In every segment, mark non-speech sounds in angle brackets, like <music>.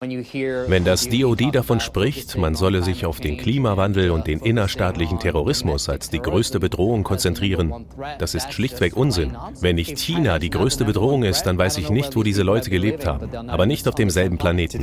Wenn das DoD davon spricht, man solle sich auf den Klimawandel und den innerstaatlichen Terrorismus als die größte Bedrohung konzentrieren, das ist schlichtweg Unsinn. Wenn nicht China die größte Bedrohung ist, dann weiß ich nicht, wo diese Leute gelebt haben, aber nicht auf demselben Planeten.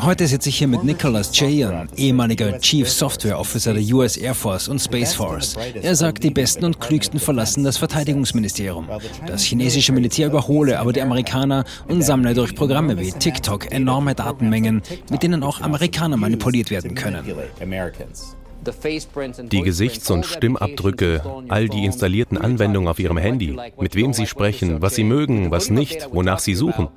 Heute sitze ich hier mit Nicholas Jayan, ehemaliger Chief Software Officer der US Air Force und Space Force. Er sagt, die Besten und Klügsten verlassen das Verteidigungsministerium. Das chinesische Militär überhole aber die Amerikaner und sammle durch Programme wie TikTok enorme Datenmengen, mit denen auch Amerikaner manipuliert werden können. Die Gesichts- und Stimmabdrücke, all die installierten Anwendungen auf ihrem Handy, mit wem sie sprechen, was sie mögen, was nicht, wonach sie suchen.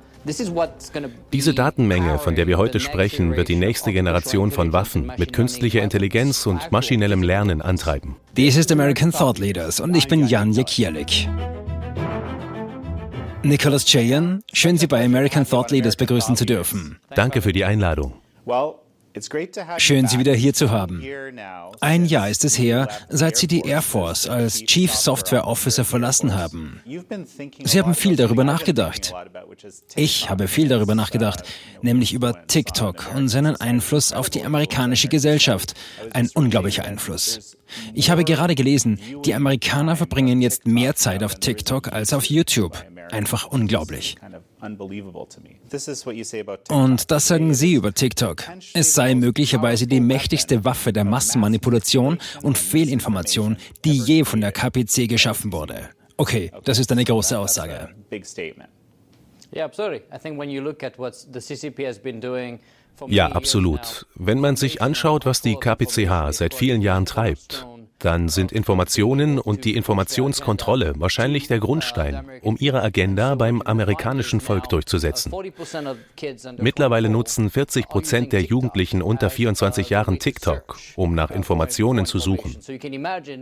Diese Datenmenge, von der wir heute sprechen, wird die nächste Generation von Waffen mit künstlicher Intelligenz und maschinellem Lernen antreiben. Dies ist American Thought Leaders und ich bin Jan Jekielek. Nicholas Chayan, schön Sie bei American Thought Leaders begrüßen zu dürfen. Danke für die Einladung. Schön, Sie wieder hier zu haben. Ein Jahr ist es her, seit Sie die Air Force als Chief Software Officer verlassen haben. Sie haben viel darüber nachgedacht. Ich habe viel darüber nachgedacht, nämlich über TikTok und seinen Einfluss auf die amerikanische Gesellschaft. Ein unglaublicher Einfluss. Ich habe gerade gelesen, die Amerikaner verbringen jetzt mehr Zeit auf TikTok als auf YouTube. Einfach unglaublich. Und das sagen Sie über TikTok. Es sei möglicherweise die mächtigste Waffe der Massenmanipulation und Fehlinformation, die je von der KPC geschaffen wurde. Okay, das ist eine große Aussage. Ja, absolut. Wenn man sich anschaut, was die KPCH seit vielen Jahren treibt, dann sind Informationen und die Informationskontrolle wahrscheinlich der Grundstein, um ihre Agenda beim amerikanischen Volk durchzusetzen. Mittlerweile nutzen 40 Prozent der Jugendlichen unter 24 Jahren TikTok, um nach Informationen zu suchen.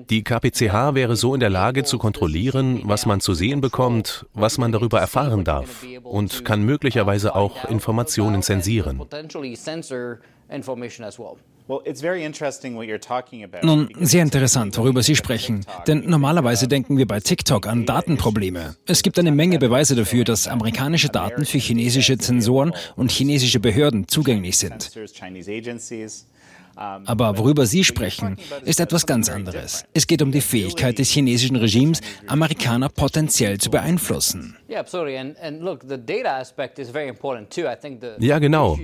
Die KPCH wäre so in der Lage zu kontrollieren, was man zu sehen bekommt, was man darüber erfahren darf und kann möglicherweise auch Informationen zensieren. Nun, sehr interessant, worüber Sie sprechen. Denn normalerweise denken wir bei TikTok an Datenprobleme. Es gibt eine Menge Beweise dafür, dass amerikanische Daten für chinesische Zensoren und chinesische Behörden zugänglich sind. Aber worüber Sie sprechen, ist etwas ganz anderes. Es geht um die Fähigkeit des chinesischen Regimes, Amerikaner potenziell zu beeinflussen. Ja, genau.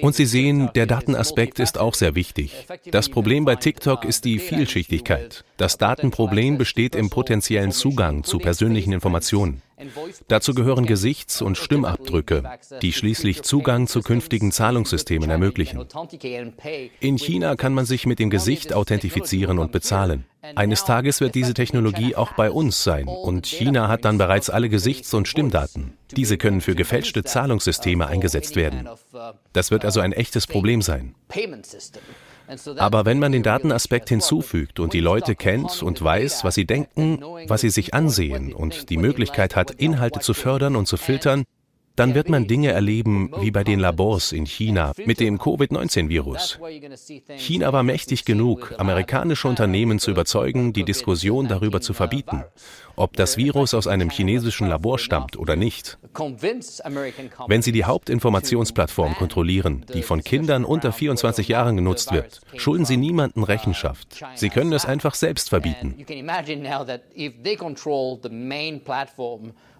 Und Sie sehen, der Datenaspekt ist auch sehr wichtig. Das Problem bei TikTok ist die Vielschichtigkeit. Das Datenproblem besteht im potenziellen Zugang zu persönlichen Informationen. Dazu gehören Gesichts- und Stimmabdrücke, die schließlich Zugang zu künftigen Zahlungssystemen ermöglichen. In China kann man sich mit dem Gesicht authentifizieren und bezahlen. Eines Tages wird diese Technologie auch bei uns sein und China hat dann bereits alle Gesichts- und Stimmdaten. Diese können für gefälschte Zahlungssysteme eingesetzt werden. Das wird also ein echtes Problem sein. Aber wenn man den Datenaspekt hinzufügt und die Leute kennt und weiß, was sie denken, was sie sich ansehen und die Möglichkeit hat, Inhalte zu fördern und zu filtern, dann wird man Dinge erleben wie bei den Labors in China mit dem Covid-19-Virus. China war mächtig genug, amerikanische Unternehmen zu überzeugen, die Diskussion darüber zu verbieten, ob das Virus aus einem chinesischen Labor stammt oder nicht. Wenn sie die Hauptinformationsplattform kontrollieren, die von Kindern unter 24 Jahren genutzt wird, schulden sie niemanden Rechenschaft. Sie können es einfach selbst verbieten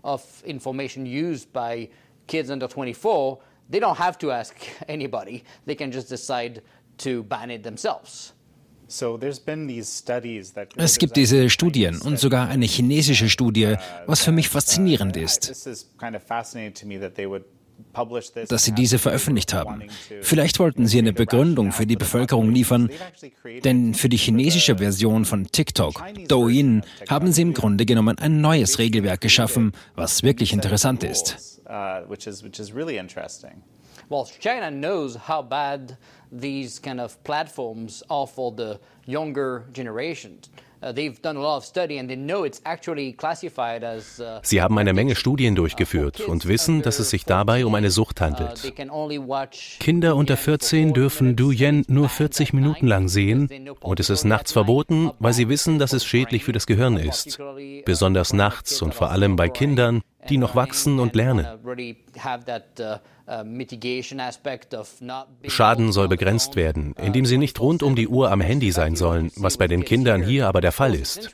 of information used by kids under 24, they don't have to ask <laughs> anybody. They can just decide to ban it themselves. Es gibt diese Studien und sogar eine chinesische Studie, was für mich faszinierend ist dass sie diese veröffentlicht haben. Vielleicht wollten sie eine Begründung für die Bevölkerung liefern, denn für die chinesische Version von TikTok, Douyin, haben sie im Grunde genommen ein neues Regelwerk geschaffen, was wirklich interessant ist. Well, China knows how bad these kind of platforms are for the younger generations. Uh, uh, Sie haben eine Menge Studien durchgeführt und wissen, dass es sich dabei um eine Sucht uh, handelt. Kinder unter 14 dürfen Douyin nur 40 Minuten lang sehen und es ist nachts verboten, weil sie wissen, dass es schädlich für das Gehirn ist. Besonders nachts und vor allem bei Kindern, die noch wachsen und lernen. Schaden soll begrenzt werden, indem sie nicht rund um die Uhr am Handy sein sollen, was bei den Kindern hier aber der Fall ist.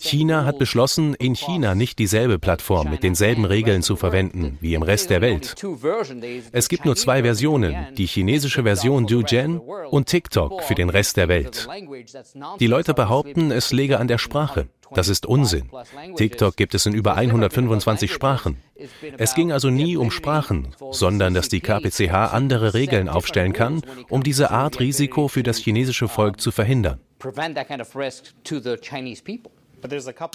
China hat beschlossen, in China nicht dieselbe Plattform mit denselben Regeln zu verwenden wie im Rest der Welt. Es gibt nur zwei Versionen, die chinesische Version Douyin und TikTok für den Rest der Welt. Die Leute behaupten, es läge an der Sprache. Das ist Unsinn. TikTok gibt es in über 125 Sprachen. Es ging also nie um Sprachen, sondern dass die KPCH andere Regeln aufstellen kann, um diese Art Risiko für das chinesische Volk zu verhindern.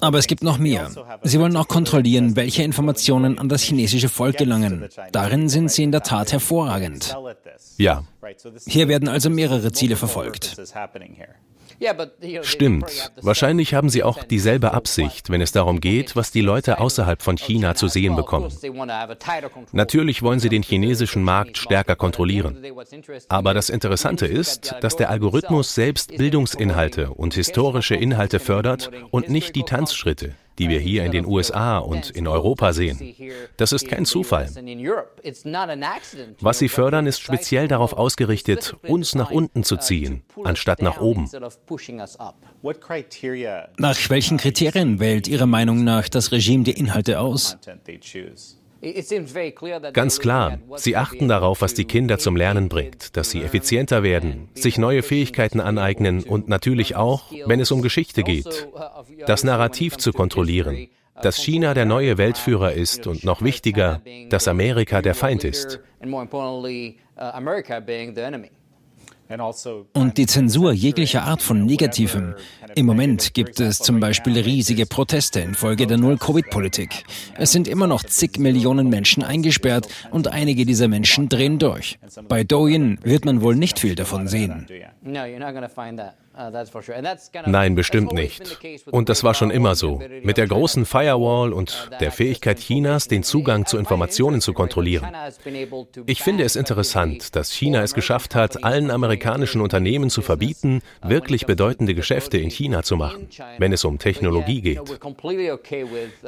Aber es gibt noch mehr. Sie wollen auch kontrollieren, welche Informationen an das chinesische Volk gelangen. Darin sind sie in der Tat hervorragend. Ja. Hier werden also mehrere Ziele verfolgt. Stimmt. Wahrscheinlich haben sie auch dieselbe Absicht, wenn es darum geht, was die Leute außerhalb von China zu sehen bekommen. Natürlich wollen sie den chinesischen Markt stärker kontrollieren. Aber das Interessante ist, dass der Algorithmus selbst Bildungsinhalte und historische Inhalte fördert und nicht die Tanzschritte die wir hier in den USA und in Europa sehen. Das ist kein Zufall. Was sie fördern, ist speziell darauf ausgerichtet, uns nach unten zu ziehen, anstatt nach oben. Nach welchen Kriterien wählt Ihrer Meinung nach das Regime die Inhalte aus? Ganz klar, sie achten darauf, was die Kinder zum Lernen bringt, dass sie effizienter werden, sich neue Fähigkeiten aneignen und natürlich auch, wenn es um Geschichte geht, das Narrativ zu kontrollieren, dass China der neue Weltführer ist und noch wichtiger, dass Amerika der Feind ist. Und die Zensur jeglicher Art von Negativem. Im Moment gibt es zum Beispiel riesige Proteste infolge der Null-Covid-Politik. Es sind immer noch zig Millionen Menschen eingesperrt und einige dieser Menschen drehen durch. Bei Douyin wird man wohl nicht viel davon sehen. Uh, Nein, bestimmt nicht. Und das war schon immer so. Mit der großen Firewall und der Fähigkeit Chinas, den Zugang zu Informationen zu kontrollieren. Ich finde es interessant, dass China es geschafft hat, allen amerikanischen Unternehmen zu verbieten, wirklich bedeutende Geschäfte in China zu machen, wenn es um Technologie geht. Uh,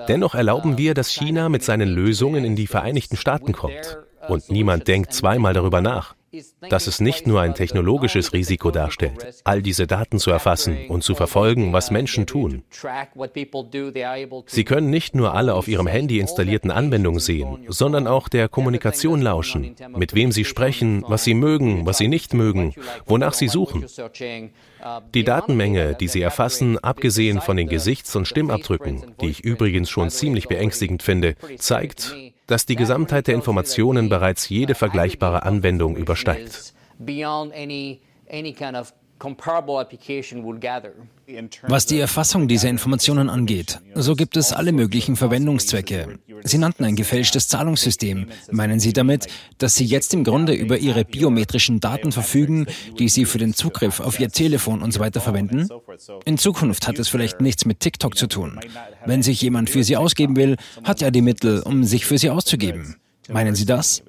Dennoch erlauben wir, dass China mit seinen Lösungen in die Vereinigten Staaten kommt. Und niemand denkt zweimal darüber nach dass es nicht nur ein technologisches Risiko darstellt, all diese Daten zu erfassen und zu verfolgen, was Menschen tun. Sie können nicht nur alle auf ihrem Handy installierten Anwendungen sehen, sondern auch der Kommunikation lauschen, mit wem sie sprechen, was sie mögen, was sie nicht mögen, wonach sie suchen. Die Datenmenge, die sie erfassen, abgesehen von den Gesichts- und Stimmabdrücken, die ich übrigens schon ziemlich beängstigend finde, zeigt, dass die Gesamtheit der Informationen bereits jede vergleichbare Anwendung übersteigt. Was die Erfassung dieser Informationen angeht, so gibt es alle möglichen Verwendungszwecke. Sie nannten ein gefälschtes Zahlungssystem. Meinen Sie damit, dass Sie jetzt im Grunde über Ihre biometrischen Daten verfügen, die Sie für den Zugriff auf Ihr Telefon und so weiter verwenden? In Zukunft hat es vielleicht nichts mit TikTok zu tun. Wenn sich jemand für Sie ausgeben will, hat er die Mittel, um sich für Sie auszugeben. Meinen Sie das?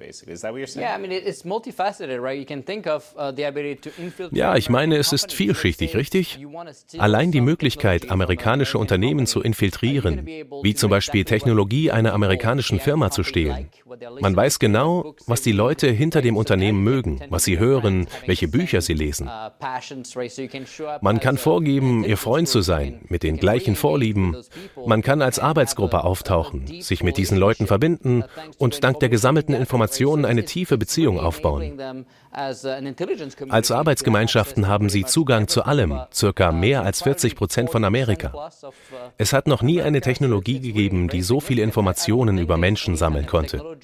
Ja, ich meine, es ist vielschichtig, richtig? Allein die Möglichkeit, amerikanische Unternehmen zu infiltrieren, wie zum Beispiel Technologie einer amerikanischen Firma zu stehlen. Man weiß genau, was die Leute hinter dem Unternehmen mögen, was sie hören, welche Bücher sie lesen. Uh, Man kann uh, vorgeben, ihr Freund zu sein, mit den gleichen Vorlieben. Man kann als Arbeitsgruppe auftauchen, sich mit diesen Leuten verbinden uh, und dank der der gesammelten Informationen eine tiefe Beziehung aufbauen. Als Arbeitsgemeinschaften haben sie Zugang zu allem, circa mehr als 40 Prozent von Amerika. Es hat noch nie eine Technologie gegeben, die so viele Informationen über Menschen sammeln konnte.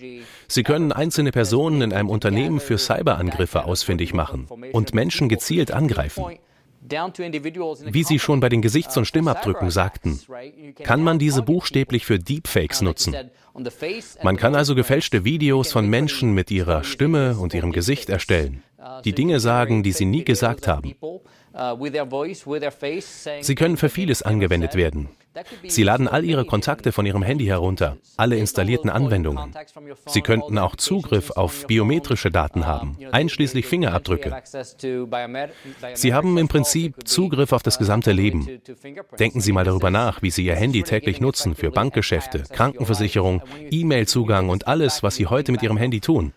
Sie können einzelne Personen in einem Unternehmen für Cyberangriffe ausfindig machen und Menschen gezielt angreifen. Wie Sie schon bei den Gesichts- und Stimmabdrücken sagten, kann man diese buchstäblich für Deepfakes nutzen. Man kann also gefälschte Videos von Menschen mit ihrer Stimme und ihrem Gesicht erstellen, die Dinge sagen, die sie nie gesagt haben. Sie können für vieles angewendet werden. Sie laden all Ihre Kontakte von Ihrem Handy herunter, alle installierten Anwendungen. Sie könnten auch Zugriff auf biometrische Daten haben, einschließlich Fingerabdrücke. Sie haben im Prinzip Zugriff auf das gesamte Leben. Denken Sie mal darüber nach, wie Sie Ihr Handy täglich nutzen für Bankgeschäfte, Krankenversicherung, E-Mail-Zugang und alles, was Sie heute mit Ihrem Handy tun.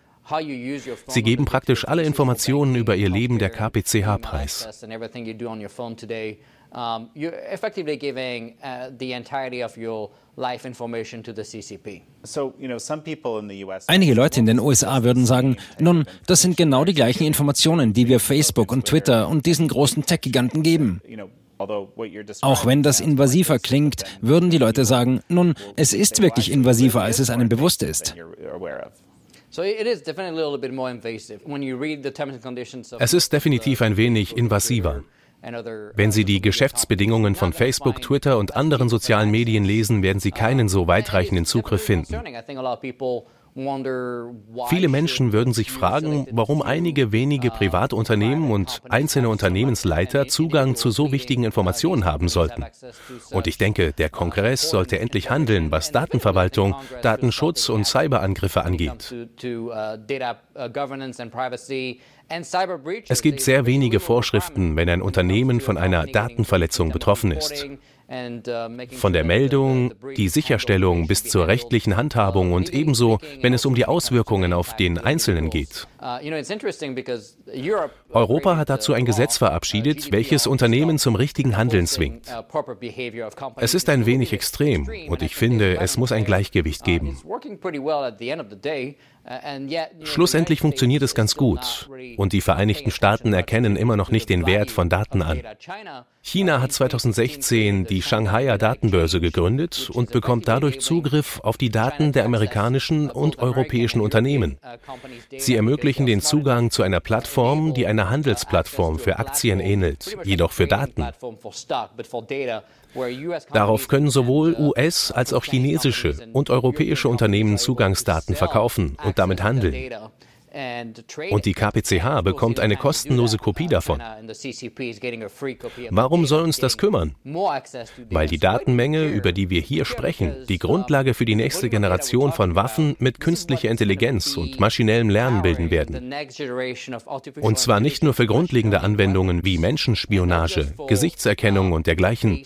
Sie geben praktisch alle Informationen über Ihr Leben der KPCH preis. You're effectively giving the entirety of your life information to the CCP. Einige Leute in den USA würden sagen, nun, das sind genau die gleichen Informationen, die wir Facebook und Twitter und diesen großen Tech-Giganten geben. Auch wenn das invasiver klingt, würden die Leute sagen, nun, es ist wirklich invasiver, als es einem bewusst ist. Es ist definitiv ein wenig invasiver. Wenn Sie die Geschäftsbedingungen von Facebook, Twitter und anderen sozialen Medien lesen, werden Sie keinen so weitreichenden Zugriff finden. Viele Menschen würden sich fragen, warum einige wenige Privatunternehmen und einzelne Unternehmensleiter Zugang zu so wichtigen Informationen haben sollten. Und ich denke, der Kongress sollte endlich handeln, was Datenverwaltung, Datenschutz und Cyberangriffe angeht. Es gibt sehr wenige Vorschriften, wenn ein Unternehmen von einer Datenverletzung betroffen ist. Von der Meldung, die Sicherstellung bis zur rechtlichen Handhabung und ebenso, wenn es um die Auswirkungen auf den Einzelnen geht. Europa hat dazu ein Gesetz verabschiedet, welches Unternehmen zum richtigen Handeln zwingt. Es ist ein wenig extrem und ich finde, es muss ein Gleichgewicht geben. Schlussendlich funktioniert es ganz gut und die Vereinigten Staaten erkennen immer noch nicht den Wert von Daten an. China hat 2016 die Shanghaier Datenbörse gegründet und bekommt dadurch Zugriff auf die Daten der amerikanischen und europäischen Unternehmen. Sie ermöglichen den Zugang zu einer Plattform, die einer Handelsplattform für Aktien ähnelt, jedoch für Daten. Darauf können sowohl US- als auch chinesische und europäische Unternehmen Zugangsdaten verkaufen und damit handeln. Und die KPCH bekommt eine kostenlose Kopie davon. Warum soll uns das kümmern? Weil die Datenmenge, über die wir hier sprechen, die Grundlage für die nächste Generation von Waffen mit künstlicher Intelligenz und maschinellem Lernen bilden werden. Und zwar nicht nur für grundlegende Anwendungen wie Menschenspionage, Gesichtserkennung und dergleichen,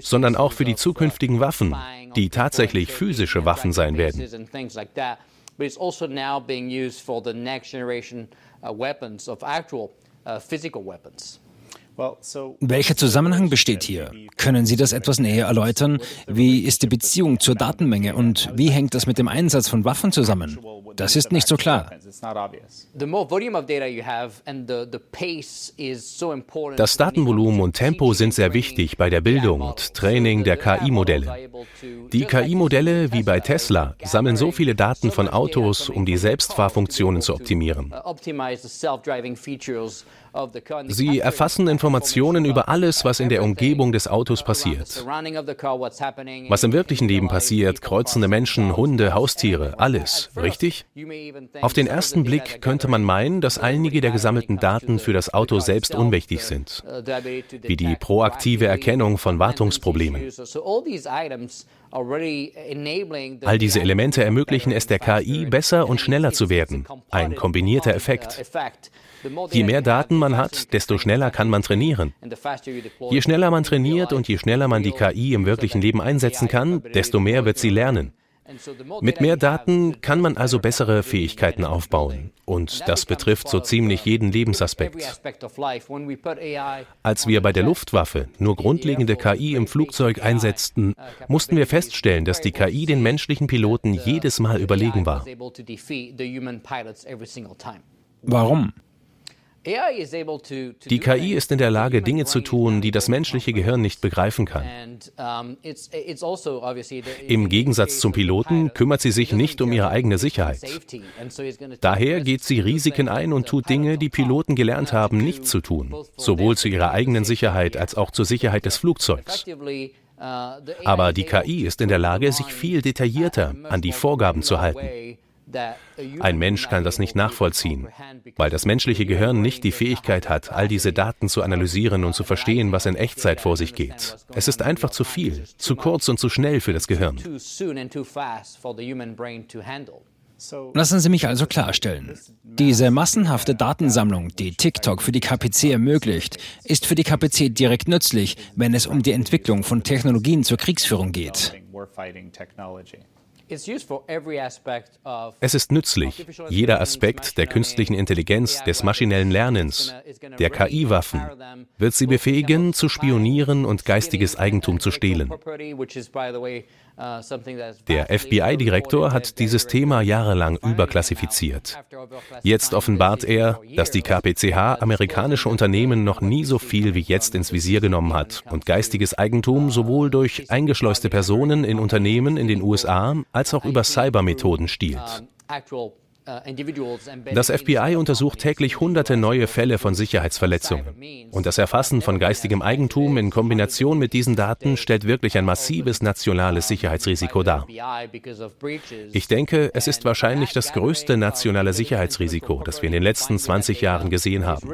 sondern auch für die zukünftigen Waffen, die tatsächlich physische Waffen sein werden but it's also now being used for the next generation uh, weapons of actual uh, physical weapons. Welcher Zusammenhang besteht hier? Können Sie das etwas näher erläutern? Wie ist die Beziehung zur Datenmenge und wie hängt das mit dem Einsatz von Waffen zusammen? Das ist nicht so klar. Das Datenvolumen und Tempo sind sehr wichtig bei der Bildung und Training der KI-Modelle. Die KI-Modelle, wie bei Tesla, sammeln so viele Daten von Autos, um die Selbstfahrfunktionen zu optimieren. Sie erfassen Informationen über alles, was in der Umgebung des Autos passiert. Was im wirklichen Leben passiert, kreuzende Menschen, Hunde, Haustiere, alles, richtig? Auf den ersten Blick könnte man meinen, dass einige der gesammelten Daten für das Auto selbst unwichtig sind, wie die proaktive Erkennung von Wartungsproblemen. All diese Elemente ermöglichen es der KI, besser und schneller zu werden. Ein kombinierter Effekt. Je mehr Daten man hat, desto schneller kann man trainieren. Je schneller man trainiert und je schneller man die KI im wirklichen Leben einsetzen kann, desto mehr wird sie lernen. Mit mehr Daten kann man also bessere Fähigkeiten aufbauen. Und das betrifft so ziemlich jeden Lebensaspekt. Als wir bei der Luftwaffe nur grundlegende KI im Flugzeug einsetzten, mussten wir feststellen, dass die KI den menschlichen Piloten jedes Mal überlegen war. Warum? Die KI ist in der Lage, Dinge zu tun, die das menschliche Gehirn nicht begreifen kann. Also Im Gegensatz zum Piloten kümmert sie sich nicht um ihre eigene Sicherheit. Daher geht sie Risiken ein und tut Dinge, die Piloten gelernt haben, nicht zu tun, sowohl zu ihrer eigenen Sicherheit als auch zur Sicherheit des Flugzeugs. Uh, Aber die KI ist in der Lage, sich viel detaillierter an die Vorgaben zu halten. Ein Mensch kann das nicht nachvollziehen, weil das menschliche Gehirn nicht die Fähigkeit hat, all diese Daten zu analysieren und zu verstehen, was in Echtzeit vor sich geht. Es ist einfach zu viel, zu kurz und zu schnell für das Gehirn. Lassen Sie mich also klarstellen. Diese massenhafte Datensammlung, die TikTok für die KPC ermöglicht, ist für die KPC direkt nützlich, wenn es um die Entwicklung von Technologien zur Kriegsführung geht. Es ist nützlich. Jeder Aspekt der künstlichen Intelligenz, des maschinellen Lernens, der KI-Waffen wird sie befähigen, zu spionieren und geistiges Eigentum zu stehlen. Der FBI-Direktor hat dieses Thema jahrelang überklassifiziert. Jetzt offenbart er, dass die KPCH amerikanische Unternehmen noch nie so viel wie jetzt ins Visier genommen hat und geistiges Eigentum sowohl durch eingeschleuste Personen in Unternehmen in den USA als auch über Cybermethoden stiehlt. Uh, das FBI untersucht täglich hunderte neue Fälle von Sicherheitsverletzungen. Und das Erfassen von geistigem Eigentum in Kombination mit diesen Daten stellt wirklich ein massives nationales Sicherheitsrisiko dar. Ich denke, es ist wahrscheinlich das größte nationale Sicherheitsrisiko, das wir in den letzten 20 Jahren gesehen haben.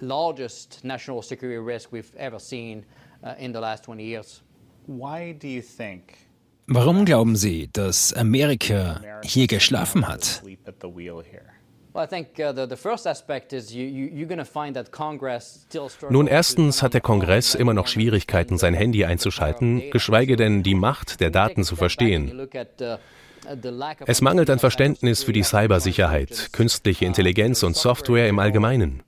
largest national security risk we've ever seen uh, in the last 20 years. Why do you think Warum glauben Sie, dass Amerika hier geschlafen hat? Nun, erstens hat der Kongress immer noch Schwierigkeiten, sein Handy einzuschalten, geschweige denn die Macht der Daten zu verstehen. Es mangelt an Verständnis für die Cybersicherheit, künstliche Intelligenz und Software im Allgemeinen.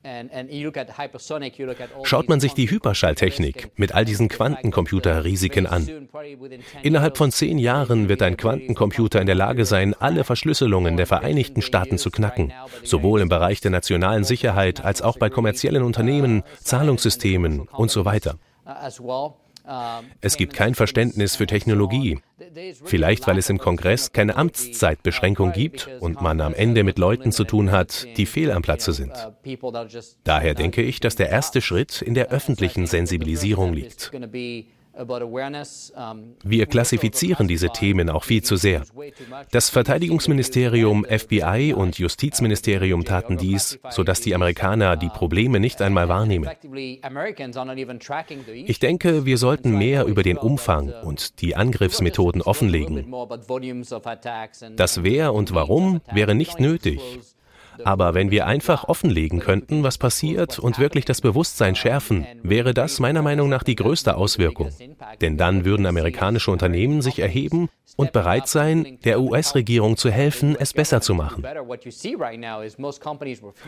Schaut man sich die Hyperschalltechnik mit all diesen Quantencomputer-Risiken an. Innerhalb von zehn Jahren wird ein Quantencomputer in der Lage sein, alle Verschlüsselungen der Vereinigten Staaten zu knacken, sowohl im Bereich der nationalen Sicherheit als auch bei kommerziellen Unternehmen, Zahlungssystemen und so weiter. Es gibt kein Verständnis für Technologie. Vielleicht, weil es im Kongress keine Amtszeitbeschränkung gibt und man am Ende mit Leuten zu tun hat, die fehl am Platze sind. Daher denke ich, dass der erste Schritt in der öffentlichen Sensibilisierung liegt. Wir klassifizieren diese Themen auch viel zu sehr. Das Verteidigungsministerium, FBI und Justizministerium taten dies, sodass die Amerikaner die Probleme nicht einmal wahrnehmen. Ich denke, wir sollten mehr über den Umfang und die Angriffsmethoden offenlegen. Das Wer und Warum wäre nicht nötig. Aber wenn wir einfach offenlegen könnten, was passiert und wirklich das Bewusstsein schärfen, wäre das meiner Meinung nach die größte Auswirkung. Denn dann würden amerikanische Unternehmen sich erheben und bereit sein, der US-Regierung zu helfen, es besser zu machen.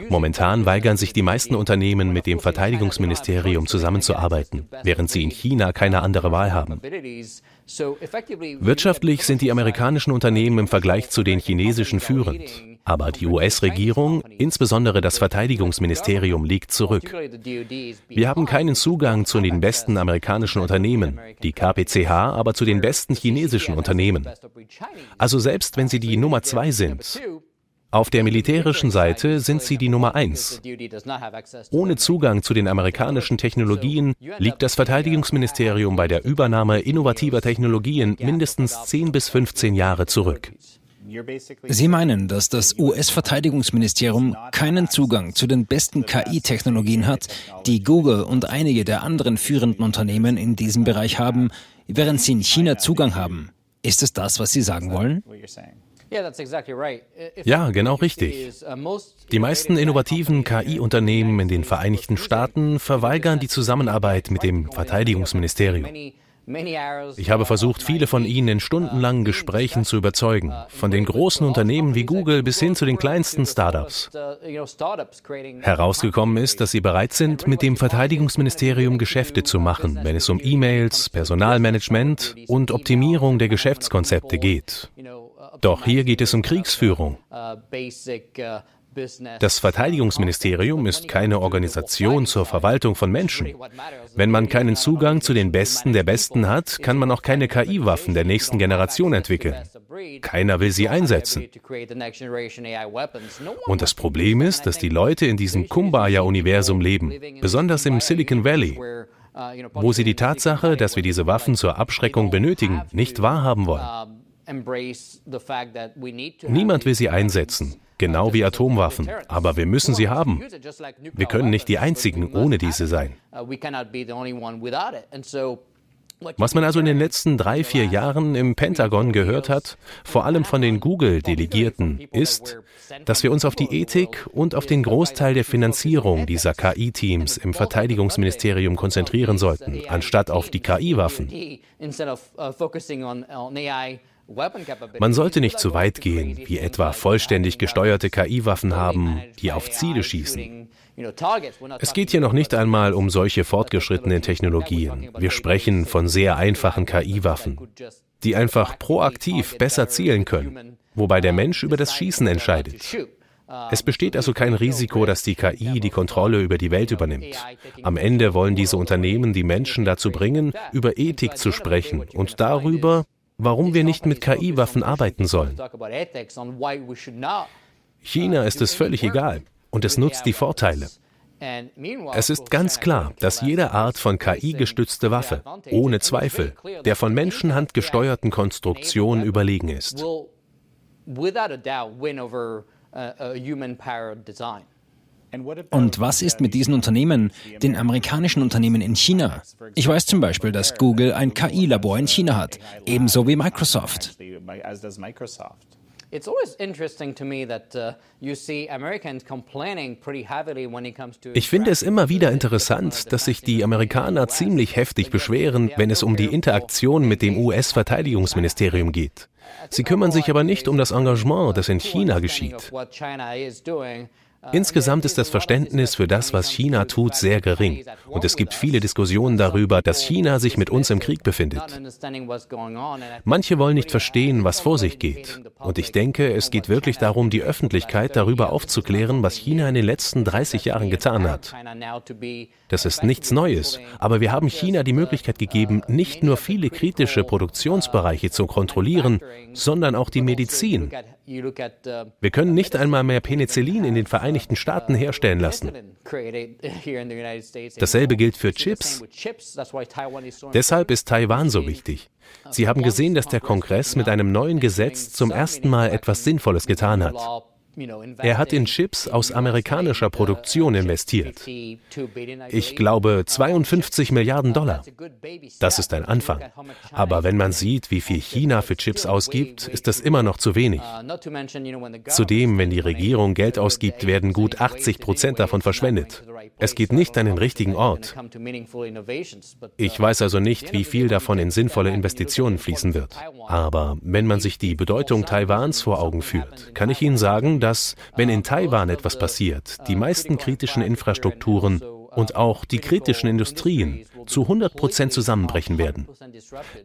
Momentan weigern sich die meisten Unternehmen, mit dem Verteidigungsministerium zusammenzuarbeiten, während sie in China keine andere Wahl haben. Wirtschaftlich sind die amerikanischen Unternehmen im Vergleich zu den chinesischen führend. Aber die US-Regierung, insbesondere das Verteidigungsministerium, liegt zurück. Wir haben keinen Zugang zu den besten amerikanischen Unternehmen, die KPCH aber zu den besten chinesischen Unternehmen. Also selbst wenn sie die Nummer zwei sind, auf der militärischen Seite sind sie die Nummer eins. Ohne Zugang zu den amerikanischen Technologien liegt das Verteidigungsministerium bei der Übernahme innovativer Technologien mindestens 10 bis 15 Jahre zurück. Sie meinen, dass das US-Verteidigungsministerium keinen Zugang zu den besten KI-Technologien hat, die Google und einige der anderen führenden Unternehmen in diesem Bereich haben, während sie in China Zugang haben. Ist es das, was Sie sagen wollen? Ja, genau richtig. Die meisten innovativen KI-Unternehmen in den Vereinigten Staaten verweigern die Zusammenarbeit mit dem Verteidigungsministerium. Ich habe versucht, viele von Ihnen in stundenlangen Gesprächen zu überzeugen, von den großen Unternehmen wie Google bis hin zu den kleinsten Startups. Herausgekommen ist, dass sie bereit sind, mit dem Verteidigungsministerium Geschäfte zu machen, wenn es um E-Mails, Personalmanagement und Optimierung der Geschäftskonzepte geht. Doch hier geht es um Kriegsführung. Das Verteidigungsministerium ist keine Organisation zur Verwaltung von Menschen. Wenn man keinen Zugang zu den Besten der Besten hat, kann man auch keine KI-Waffen der nächsten Generation entwickeln. Keiner will sie einsetzen. Und das Problem ist, dass die Leute in diesem Kumbaya-Universum leben, besonders im Silicon Valley. wo sie die Tatsache, dass wir diese Waffen zur Abschreckung benötigen, nicht wahrhaben wollen. Niemand will sie einsetzen, genau wie Atomwaffen, aber wir müssen sie haben. Wir können nicht die Einzigen ohne diese sein. Was man also in den letzten drei, vier Jahren im Pentagon gehört hat, vor allem von den Google-Delegierten, ist, dass wir uns auf die Ethik und auf den Großteil der Finanzierung dieser KI-Teams im Verteidigungsministerium konzentrieren sollten, anstatt auf die KI-Waffen. Man sollte nicht zu weit gehen, wie etwa vollständig gesteuerte KI-Waffen haben, die auf Ziele schießen. Es geht hier noch nicht einmal um solche fortgeschrittenen Technologien. Wir sprechen von sehr einfachen KI-Waffen, die einfach proaktiv besser zielen können, wobei der Mensch über das Schießen entscheidet. Es besteht also kein Risiko, dass die KI die Kontrolle über die Welt übernimmt. Am Ende wollen diese Unternehmen die Menschen dazu bringen, über Ethik zu sprechen und darüber, warum wir nicht mit KI-Waffen arbeiten sollen. China ist es völlig egal und es nutzt die Vorteile. Es ist ganz klar, dass jede Art von KI-gestützte Waffe, ohne Zweifel, der von Menschenhand gesteuerten Konstruktion überlegen ist. Und was ist mit diesen Unternehmen, den amerikanischen Unternehmen in China? Ich weiß zum Beispiel, dass Google ein KI-Labor in China hat, ebenso wie Microsoft. It's always interesting to me that uh, you see Americans complaining pretty heavily when it comes to Ich finde es immer wieder interessant, dass sich die Amerikaner ziemlich heftig beschweren, wenn es um die Interaktion mit dem US-Verteidigungsministerium geht. Sie kümmern sich aber nicht um das Engagement, das in China geschieht. Insgesamt ist das Verständnis für das, was China tut, sehr gering. Und es gibt viele Diskussionen darüber, dass China sich mit uns im Krieg befindet. Manche wollen nicht verstehen, was vor sich geht. Und ich denke, es geht wirklich darum, die Öffentlichkeit darüber aufzuklären, was China in den letzten 30 Jahren getan hat. Das ist nichts Neues, aber wir haben China die Möglichkeit gegeben, nicht nur viele kritische Produktionsbereiche zu kontrollieren, sondern auch die Medizin. Wir können nicht einmal mehr Penicillin in den Vereinigten Staaten herstellen lassen. Dasselbe gilt für Chips. Deshalb ist Taiwan so wichtig. Sie haben gesehen, dass der Kongress mit einem neuen Gesetz zum ersten Mal etwas Sinnvolles getan hat. Er hat in Chips aus amerikanischer Produktion investiert. Ich glaube 52 Milliarden Dollar. Das ist ein Anfang. Aber wenn man sieht, wie viel China für Chips ausgibt, ist das immer noch zu wenig. Zudem, wenn die Regierung Geld ausgibt, werden gut 80 Prozent davon verschwendet. Es geht nicht an den richtigen Ort. Ich weiß also nicht, wie viel davon in sinnvolle Investitionen fließen wird. Aber wenn man sich die Bedeutung Taiwans vor Augen führt, kann ich Ihnen sagen, dass, wenn in Taiwan etwas passiert, die meisten kritischen Infrastrukturen und auch die kritischen Industrien zu 100 Prozent zusammenbrechen werden.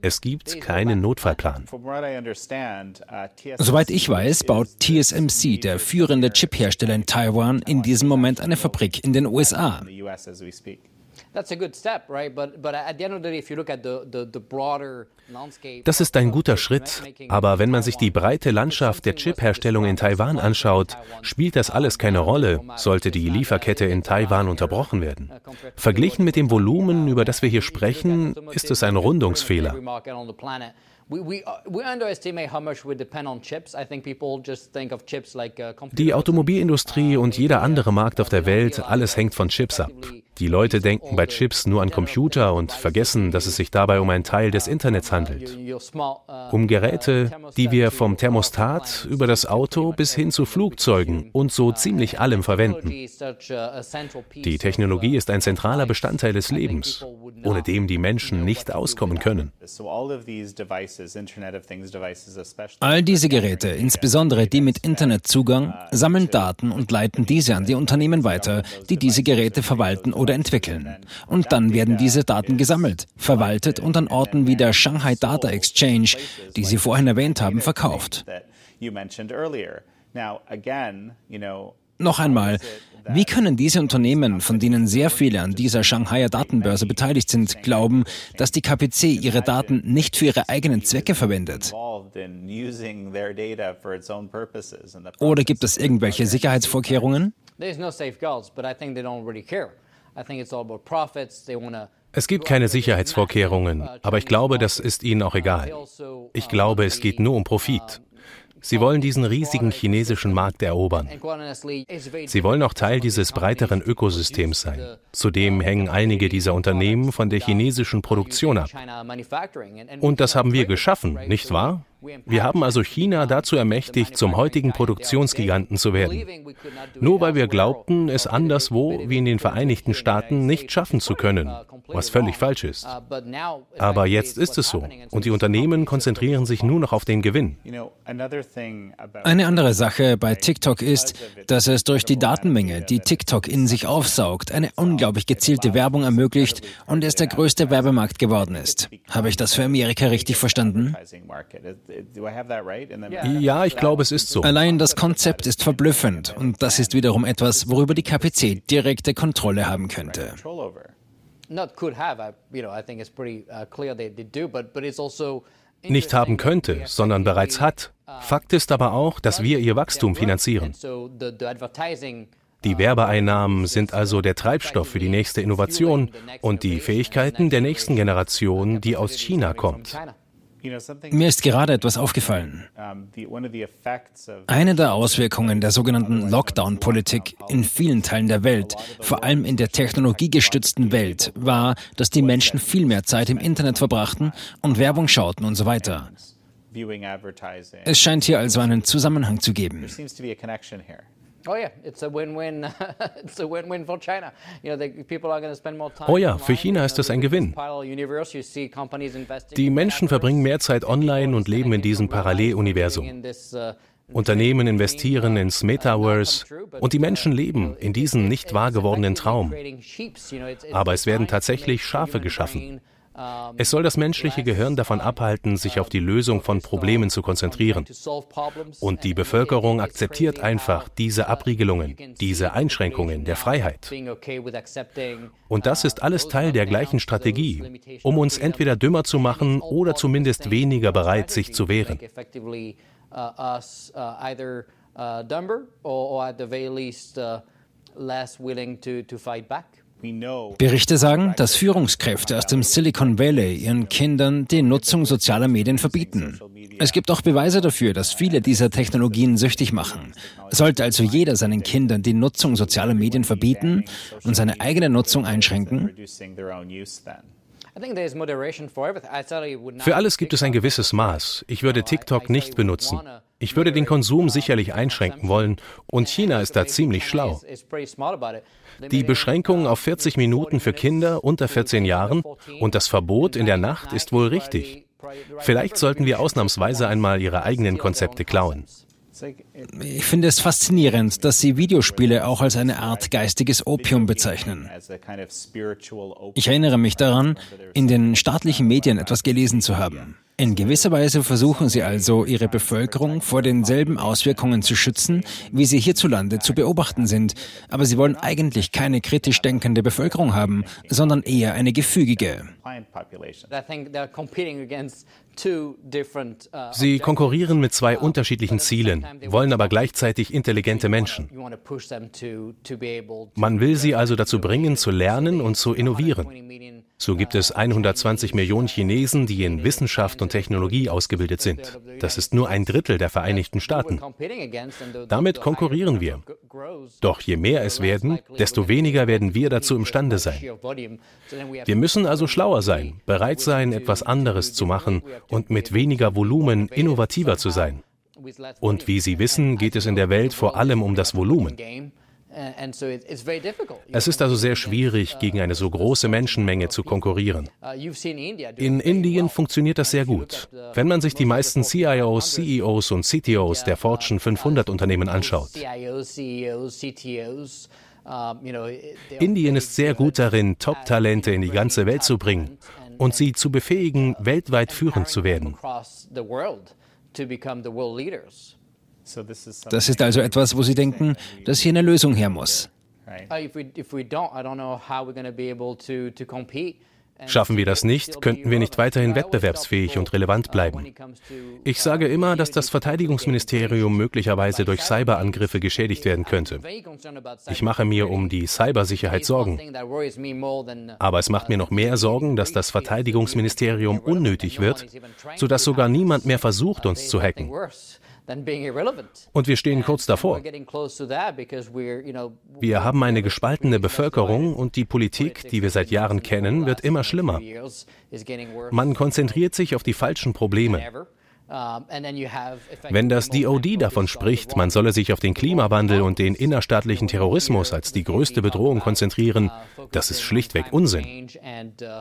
Es gibt keinen Notfallplan. Soweit ich weiß, baut TSMC, der führende Chiphersteller in Taiwan, in diesem Moment eine Fabrik in den USA. Das ist ein guter Schritt, aber wenn man sich die breite Landschaft der Chip-Herstellung in Taiwan anschaut, spielt das alles keine Rolle, sollte die Lieferkette in Taiwan unterbrochen werden. Verglichen mit dem Volumen, über das wir hier sprechen, ist es ein Rundungsfehler. Die Automobilindustrie und jeder andere Markt auf der Welt, alles hängt von Chips ab. Die Leute denken bei Chips nur an Computer und vergessen, dass es sich dabei um einen Teil des Internets handelt. Um Geräte, die wir vom Thermostat über das Auto bis hin zu Flugzeugen und so ziemlich allem verwenden. Die Technologie ist ein zentraler Bestandteil des Lebens, ohne dem die Menschen nicht auskommen können. All diese Geräte, insbesondere die mit Internetzugang, sammeln Daten und leiten diese an die Unternehmen weiter, die diese Geräte verwalten oder entwickeln. Und dann werden diese Daten gesammelt, verwaltet und an Orten wie der Shanghai Data Exchange, die Sie vorhin erwähnt haben, verkauft. Noch einmal, wie können diese Unternehmen, von denen sehr viele an dieser Shanghaier Datenbörse beteiligt sind, glauben, dass die KPC ihre Daten nicht für ihre eigenen Zwecke verwendet? Oder gibt es irgendwelche Sicherheitsvorkehrungen? Es gibt keine Sicherheitsvorkehrungen, aber ich glaube, das ist ihnen auch egal. Ich glaube, es geht nur um Profit. Sie wollen diesen riesigen chinesischen Markt erobern. Sie wollen auch Teil dieses breiteren Ökosystems sein. Zudem hängen einige dieser Unternehmen von der chinesischen Produktion ab. Und das haben wir geschaffen, nicht wahr? Wir haben also China dazu ermächtigt, zum heutigen Produktionsgiganten zu werden. Nur weil wir glaubten, es anderswo wie in den Vereinigten Staaten nicht schaffen zu können, was völlig falsch ist. Aber jetzt ist es so und die Unternehmen konzentrieren sich nur noch auf den Gewinn. Eine andere Sache bei TikTok ist, dass es durch die Datenmenge, die TikTok in sich aufsaugt, eine unglaublich gezielte Werbung ermöglicht und es der größte Werbemarkt geworden ist. Habe ich das für Amerika richtig verstanden? Ja, ich glaube, es ist so. Allein das Konzept ist verblüffend und das ist wiederum etwas, worüber die KPC direkte Kontrolle haben könnte. Nicht haben könnte, sondern bereits hat. Fakt ist aber auch, dass wir ihr Wachstum finanzieren. Die Werbeeinnahmen sind also der Treibstoff für die nächste Innovation und die Fähigkeiten der nächsten Generation, die aus China kommt. Mir ist gerade etwas aufgefallen. Eine der Auswirkungen der sogenannten Lockdown-Politik in vielen Teilen der Welt, vor allem in der technologiegestützten Welt, war, dass die Menschen viel mehr Zeit im Internet verbrachten und Werbung schauten und so weiter. Es scheint hier also einen Zusammenhang zu geben. Oh, <laughs> oh ja, für China ist das ein Gewinn. Die Menschen verbringen mehr Zeit online und leben in diesem Paralleluniversum. Uh, Unternehmen investieren ins Metaverse und die Menschen leben in diesem nicht wahr gewordenen Traum. Aber es werden tatsächlich Schafe geschaffen. Es soll das menschliche Gehirn davon abhalten, sich auf die Lösung von Problemen zu konzentrieren. Und die Bevölkerung akzeptiert einfach diese Abriegelungen, diese Einschränkungen der Freiheit. Und das ist alles Teil der gleichen Strategie, um uns entweder dümmer zu machen oder zumindest weniger bereit, sich zu wehren. dumber or at the very least uh, less willing to, to fight back. Berichte sagen, dass Führungskräfte aus dem Silicon Valley ihren Kindern die Nutzung sozialer Medien verbieten. Es gibt auch Beweise dafür, dass viele dieser Technologien süchtig machen. Sollte also jeder seinen Kindern die Nutzung sozialer Medien verbieten und seine eigene Nutzung einschränken? Für alles gibt es ein gewisses Maß. Ich würde TikTok nicht benutzen. Ich würde den Konsum sicherlich einschränken wollen und China ist da ziemlich schlau. Die Beschränkung auf 40 Minuten für Kinder unter 14 Jahren und das Verbot in der Nacht ist wohl richtig. Vielleicht sollten wir ausnahmsweise einmal ihre eigenen Konzepte klauen. Ich finde es faszinierend, dass Sie Videospiele auch als eine Art geistiges Opium bezeichnen. Ich erinnere mich daran, in den staatlichen Medien etwas gelesen zu haben. In gewisser Weise versuchen sie also, ihre Bevölkerung vor denselben Auswirkungen zu schützen, wie sie hierzulande zu beobachten sind. Aber sie wollen eigentlich keine kritisch denkende Bevölkerung haben, sondern eher eine gefügige. Sie konkurrieren mit zwei unterschiedlichen Zielen, wollen aber gleichzeitig intelligente Menschen. Man will sie also dazu bringen, zu lernen und zu innovieren. So gibt es 120 Millionen Chinesen, die in Wissenschaft und Technologie ausgebildet sind. Das ist nur ein Drittel der Vereinigten Staaten. Damit konkurrieren wir. Doch je mehr es werden, desto weniger werden wir dazu imstande sein. Wir müssen also schlauer sein, bereit sein, etwas anderes zu machen und mit weniger Volumen innovativer zu sein. Und wie Sie wissen, geht es in der Welt vor allem um das Volumen. Es ist also sehr schwierig, gegen eine so große Menschenmenge zu konkurrieren. Uh, In Indien funktioniert das sehr gut. Wenn man sich die meisten CIOs, CEOs und CTOs der Fortune 500 Unternehmen anschaut. Indien ist sehr gut darin, Top-Talente in die ganze Welt zu bringen und sie zu befähigen, weltweit führend zu werden. Das ist also etwas, wo Sie denken, dass hier eine Lösung her muss. Schaffen wir das nicht, könnten wir nicht weiterhin wettbewerbsfähig und relevant bleiben. Ich sage immer, dass das Verteidigungsministerium möglicherweise durch Cyberangriffe geschädigt werden könnte. Ich mache mir um die Cybersicherheit Sorgen. Aber es macht mir noch mehr Sorgen, dass das Verteidigungsministerium unnötig wird, sodass sogar niemand mehr versucht, uns zu hacken. Und wir stehen kurz davor. Wir haben eine gespaltene Bevölkerung und die Politik, die wir seit Jahren kennen, wird immer schlimmer. Man konzentriert sich auf die falschen Probleme. Wenn das DOD davon spricht, man solle sich auf den Klimawandel und den innerstaatlichen Terrorismus als die größte Bedrohung konzentrieren, das ist schlichtweg Unsinn.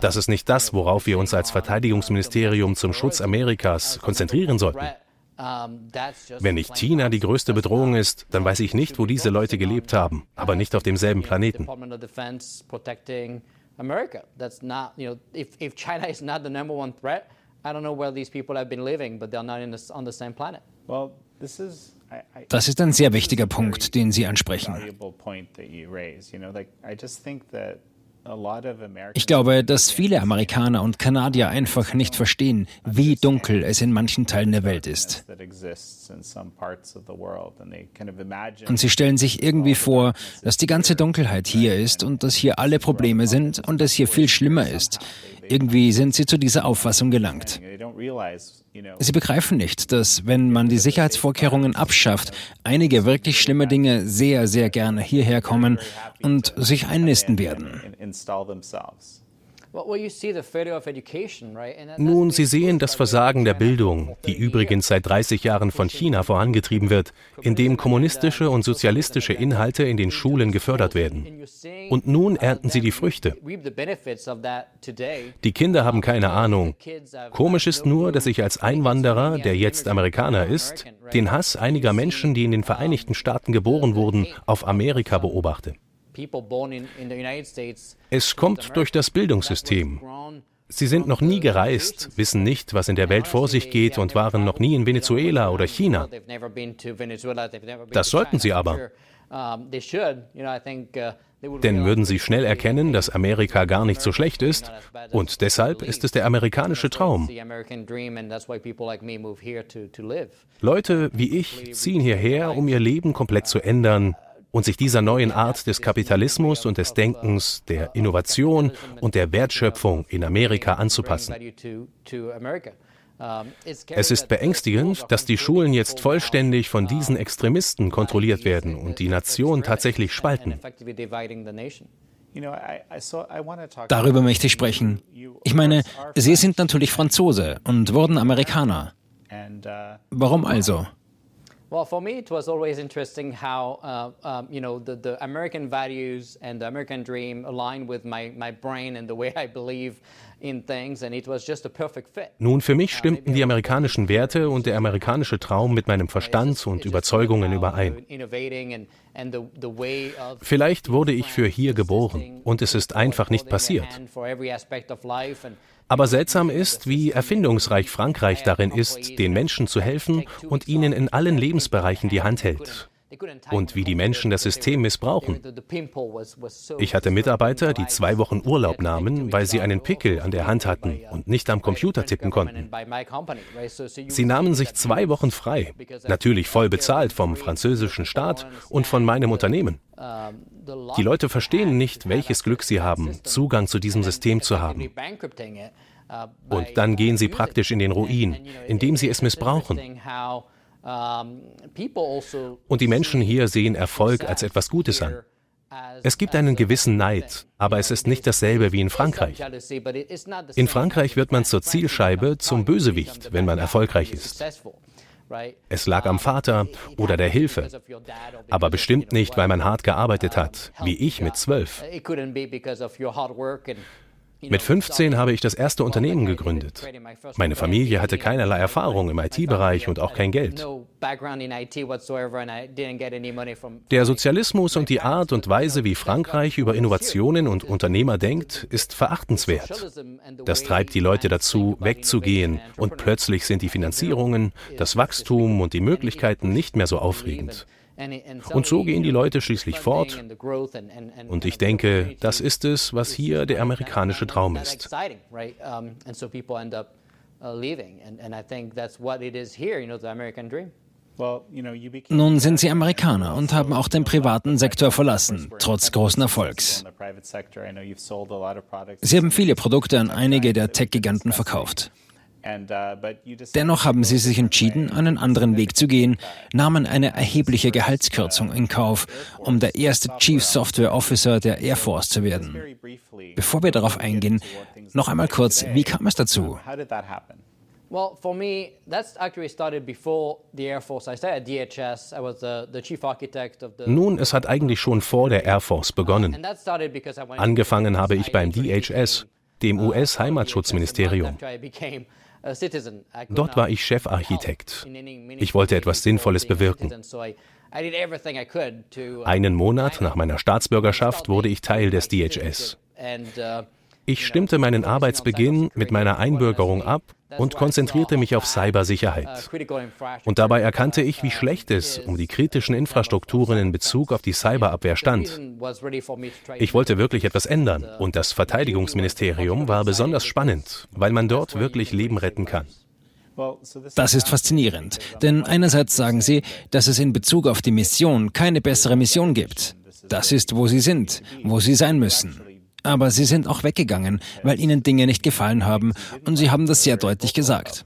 Das ist nicht das, worauf wir uns als Verteidigungsministerium zum Schutz Amerikas konzentrieren sollten. Wenn nicht China die größte Bedrohung ist, dann weiß ich nicht, wo diese Leute gelebt haben, aber nicht auf demselben Planeten. Das ist ein sehr wichtiger Punkt, den Sie ansprechen. Ich glaube, dass viele Amerikaner und Kanadier einfach nicht verstehen, wie dunkel es in manchen Teilen der Welt ist. Und sie stellen sich irgendwie vor, dass die ganze Dunkelheit hier ist und dass hier alle Probleme sind und es hier viel schlimmer ist. Irgendwie sind sie zu dieser Auffassung gelangt. Sie begreifen nicht, dass wenn man die Sicherheitsvorkehrungen abschafft, einige wirklich schlimme Dinge sehr, sehr gerne hierher kommen und sich einnisten werden. Nun, Sie sehen das Versagen der Bildung, die übrigens seit 30 Jahren von China vorangetrieben wird, indem kommunistische und sozialistische Inhalte in den Schulen gefördert werden. Und nun ernten Sie die Früchte. Die Kinder haben keine Ahnung. Komisch ist nur, dass ich als Einwanderer, der jetzt Amerikaner ist, den Hass einiger Menschen, die in den Vereinigten Staaten geboren wurden, auf Amerika beobachte. Es kommt durch das Bildungssystem. Sie sind noch nie gereist, wissen nicht, was in der Welt vor sich geht und waren noch nie in Venezuela oder China. Das sollten sie aber. Denn würden sie schnell erkennen, dass Amerika gar nicht so schlecht ist und deshalb ist es der amerikanische Traum. Leute wie ich ziehen hierher, um ihr Leben komplett zu ändern, und sich dieser neuen Art des Kapitalismus und des Denkens, der Innovation und der Wertschöpfung in Amerika anzupassen. Es ist beängstigend, dass die Schulen jetzt vollständig von diesen Extremisten kontrolliert werden und die Nation tatsächlich spalten. Darüber möchte ich sprechen. Ich meine, Sie sind natürlich Franzose und wurden Amerikaner. Warum also? Well, for me, it was always interesting how, uh, um, you know, the, the American values and the American dream align with my, my brain and the way I believe in things, and it was just a perfect fit. Nun, für mich stimmten die amerikanischen Werte und der amerikanische Traum mit meinem Verstand und Überzeugungen überein. Vielleicht wurde ich für hier geboren und es ist einfach nicht passiert. Aber seltsam ist, wie erfindungsreich Frankreich darin ist, den Menschen zu helfen und ihnen in allen Lebensbereichen die Hand hält und wie die Menschen das System missbrauchen. Ich hatte Mitarbeiter, die zwei Wochen Urlaub nahmen, weil sie einen Pickel an der Hand hatten und nicht am Computer tippen konnten. Sie nahmen sich zwei Wochen frei, natürlich voll bezahlt vom französischen Staat und von meinem Unternehmen. Die Leute verstehen nicht, welches Glück sie haben, Zugang zu diesem System zu haben. Und dann gehen sie praktisch in den Ruin, indem sie es missbrauchen. Also Und die Menschen hier sehen Erfolg als etwas Gutes an. Es gibt einen gewissen Neid, aber es ist nicht dasselbe wie in Frankreich. In Frankreich wird man zur Zielscheibe, zum Bösewicht, wenn man erfolgreich ist. Es lag am Vater oder der Hilfe, aber bestimmt nicht, weil man hart gearbeitet hat, wie ich mit zwölf. Mit 15 habe ich das erste Unternehmen gegründet. Meine Familie hatte keinerlei Erfahrung im IT-Bereich und auch kein Geld. Der Sozialismus und die Art und Weise, wie Frankreich über Innovationen und Unternehmer denkt, ist verachtenswert. Das treibt die Leute dazu, wegzugehen und plötzlich sind die Finanzierungen, das Wachstum und die Möglichkeiten nicht mehr so aufregend. Und so gehen die Leute schließlich fort. Und ich denke, das ist es, was hier der amerikanische Traum ist. Nun sind Sie Amerikaner und haben auch den privaten Sektor verlassen, trotz großen Erfolgs. Sie haben viele Produkte an einige der Tech-Giganten verkauft. Dennoch haben sie sich entschieden, einen anderen Weg zu gehen, nahmen eine erhebliche Gehaltskürzung in Kauf, um der erste Chief Software Officer der Air Force zu werden. Bevor wir darauf eingehen, noch einmal kurz, wie kam es dazu? Well, for me, that's actually started before the Air Force. I started at DHS. I was the, the chief architect of the Nun, es hat eigentlich schon vor der Air Force begonnen. Angefangen habe ich beim DHS, dem US-Heimatschutzministerium. Dort war ich Chefarchitekt. Ich wollte etwas Sinnvolles bewirken. Einen Monat nach meiner Staatsbürgerschaft wurde ich Teil des DHS. Ich stimmte meinen Arbeitsbeginn mit meiner Einbürgerung ab und konzentrierte mich auf Cybersicherheit. Und dabei erkannte ich, wie schlecht es um die kritischen Infrastrukturen in Bezug auf die Cyberabwehr stand. Ich wollte wirklich etwas ändern und das Verteidigungsministerium war besonders spannend, weil man dort wirklich Leben retten kann. Das ist faszinierend, denn einerseits sagen Sie, dass es in Bezug auf die Mission keine bessere Mission gibt. Das ist, wo Sie sind, wo Sie sein müssen. Aber sie sind auch weggegangen, weil ihnen Dinge nicht gefallen haben und sie haben das sehr deutlich gesagt.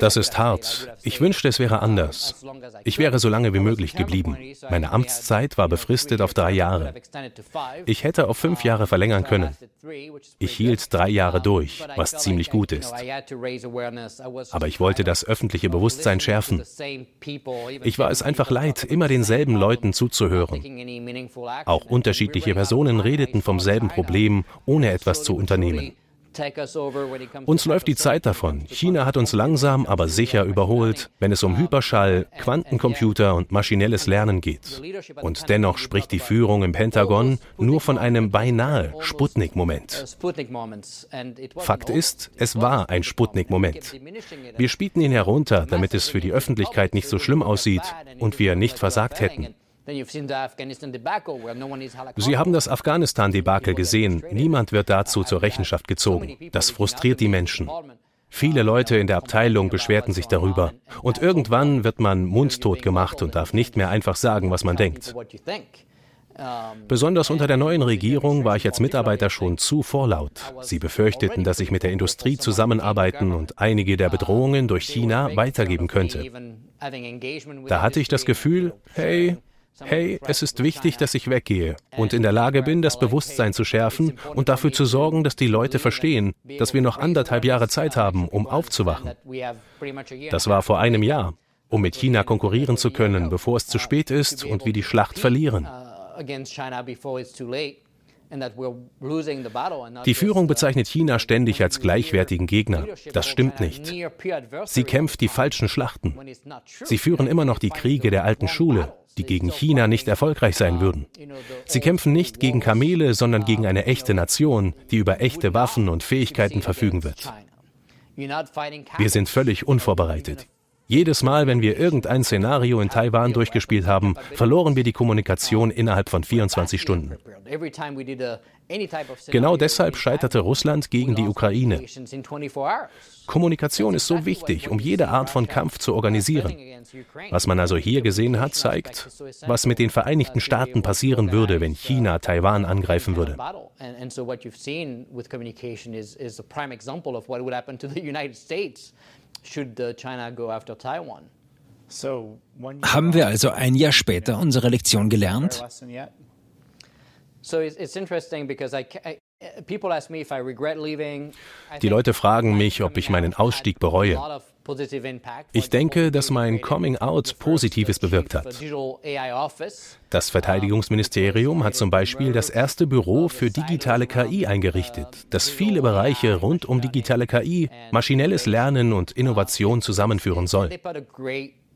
Das ist hart. Ich wünschte, es wäre anders. Ich wäre so lange wie möglich geblieben. Meine Amtszeit war befristet auf drei Jahre. Ich hätte auf fünf Jahre verlängern können. Ich hielt drei Jahre durch, was ziemlich gut ist. Aber ich wollte das öffentliche Bewusstsein schärfen. Ich war es einfach leid, immer denselben Leuten zuzuhören. Auch unterschiedliche Personen redeten vom selben Problem, ohne etwas zu unternehmen. Uns läuft die Zeit davon. China hat uns langsam, aber sicher überholt, wenn es um Hyperschall, Quantencomputer und maschinelles Lernen geht. Und dennoch spricht die Führung im Pentagon nur von einem beinahe Sputnik-Moment. Fakt ist, es war ein Sputnik-Moment. Wir spielten ihn herunter, damit es für die Öffentlichkeit nicht so schlimm aussieht und wir nicht versagt hätten. Sie haben das Afghanistan-Debakel gesehen. Niemand wird dazu zur Rechenschaft gezogen. Das frustriert die Menschen. Viele Leute in der Abteilung beschwerten sich darüber. Und irgendwann wird man mundtot gemacht und darf nicht mehr einfach sagen, was man denkt. Besonders unter der neuen Regierung war ich als Mitarbeiter schon zu vorlaut. Sie befürchteten, dass ich mit der Industrie zusammenarbeiten und einige der Bedrohungen durch China weitergeben könnte. Da hatte ich das Gefühl, hey, hey, es ist wichtig, dass ich weggehe und in der Lage bin, das Bewusstsein zu schärfen und dafür zu sorgen, dass die Leute verstehen, dass wir noch anderthalb Jahre Zeit haben, um aufzuwachen. Das war vor einem Jahr, um mit China konkurrieren zu können, bevor es zu spät ist und wir die Schlacht verlieren. Die Führung bezeichnet China ständig als gleichwertigen Gegner. Das stimmt nicht. Sie kämpft die falschen Schlachten. Sie führen immer noch die Kriege der alten Schule die gegen China nicht erfolgreich sein würden. Sie kämpfen nicht gegen Kamele, sondern gegen eine echte Nation, die über echte Waffen und Fähigkeiten verfügen wird. Wir sind völlig unvorbereitet. Jedes Mal, wenn wir irgendein Szenario in Taiwan durchgespielt haben, verloren wir die Kommunikation innerhalb von 24 Stunden. Genau deshalb scheiterte Russland gegen die Ukraine. Kommunikation ist so wichtig, um jede Art von Kampf zu organisieren. Was man also hier gesehen hat, zeigt, was mit den Vereinigten Staaten passieren würde, wenn China Taiwan angreifen würde. Haben wir also ein Jahr später unsere Lektion gelernt? Die Leute fragen mich, ob ich meinen Ausstieg bereue. Ich denke, dass mein Coming-out Positives bewirkt hat. Das Verteidigungsministerium hat zum Beispiel das erste Büro für digitale KI eingerichtet, das viele Bereiche rund um digitale KI, maschinelles Lernen und Innovation zusammenführen soll.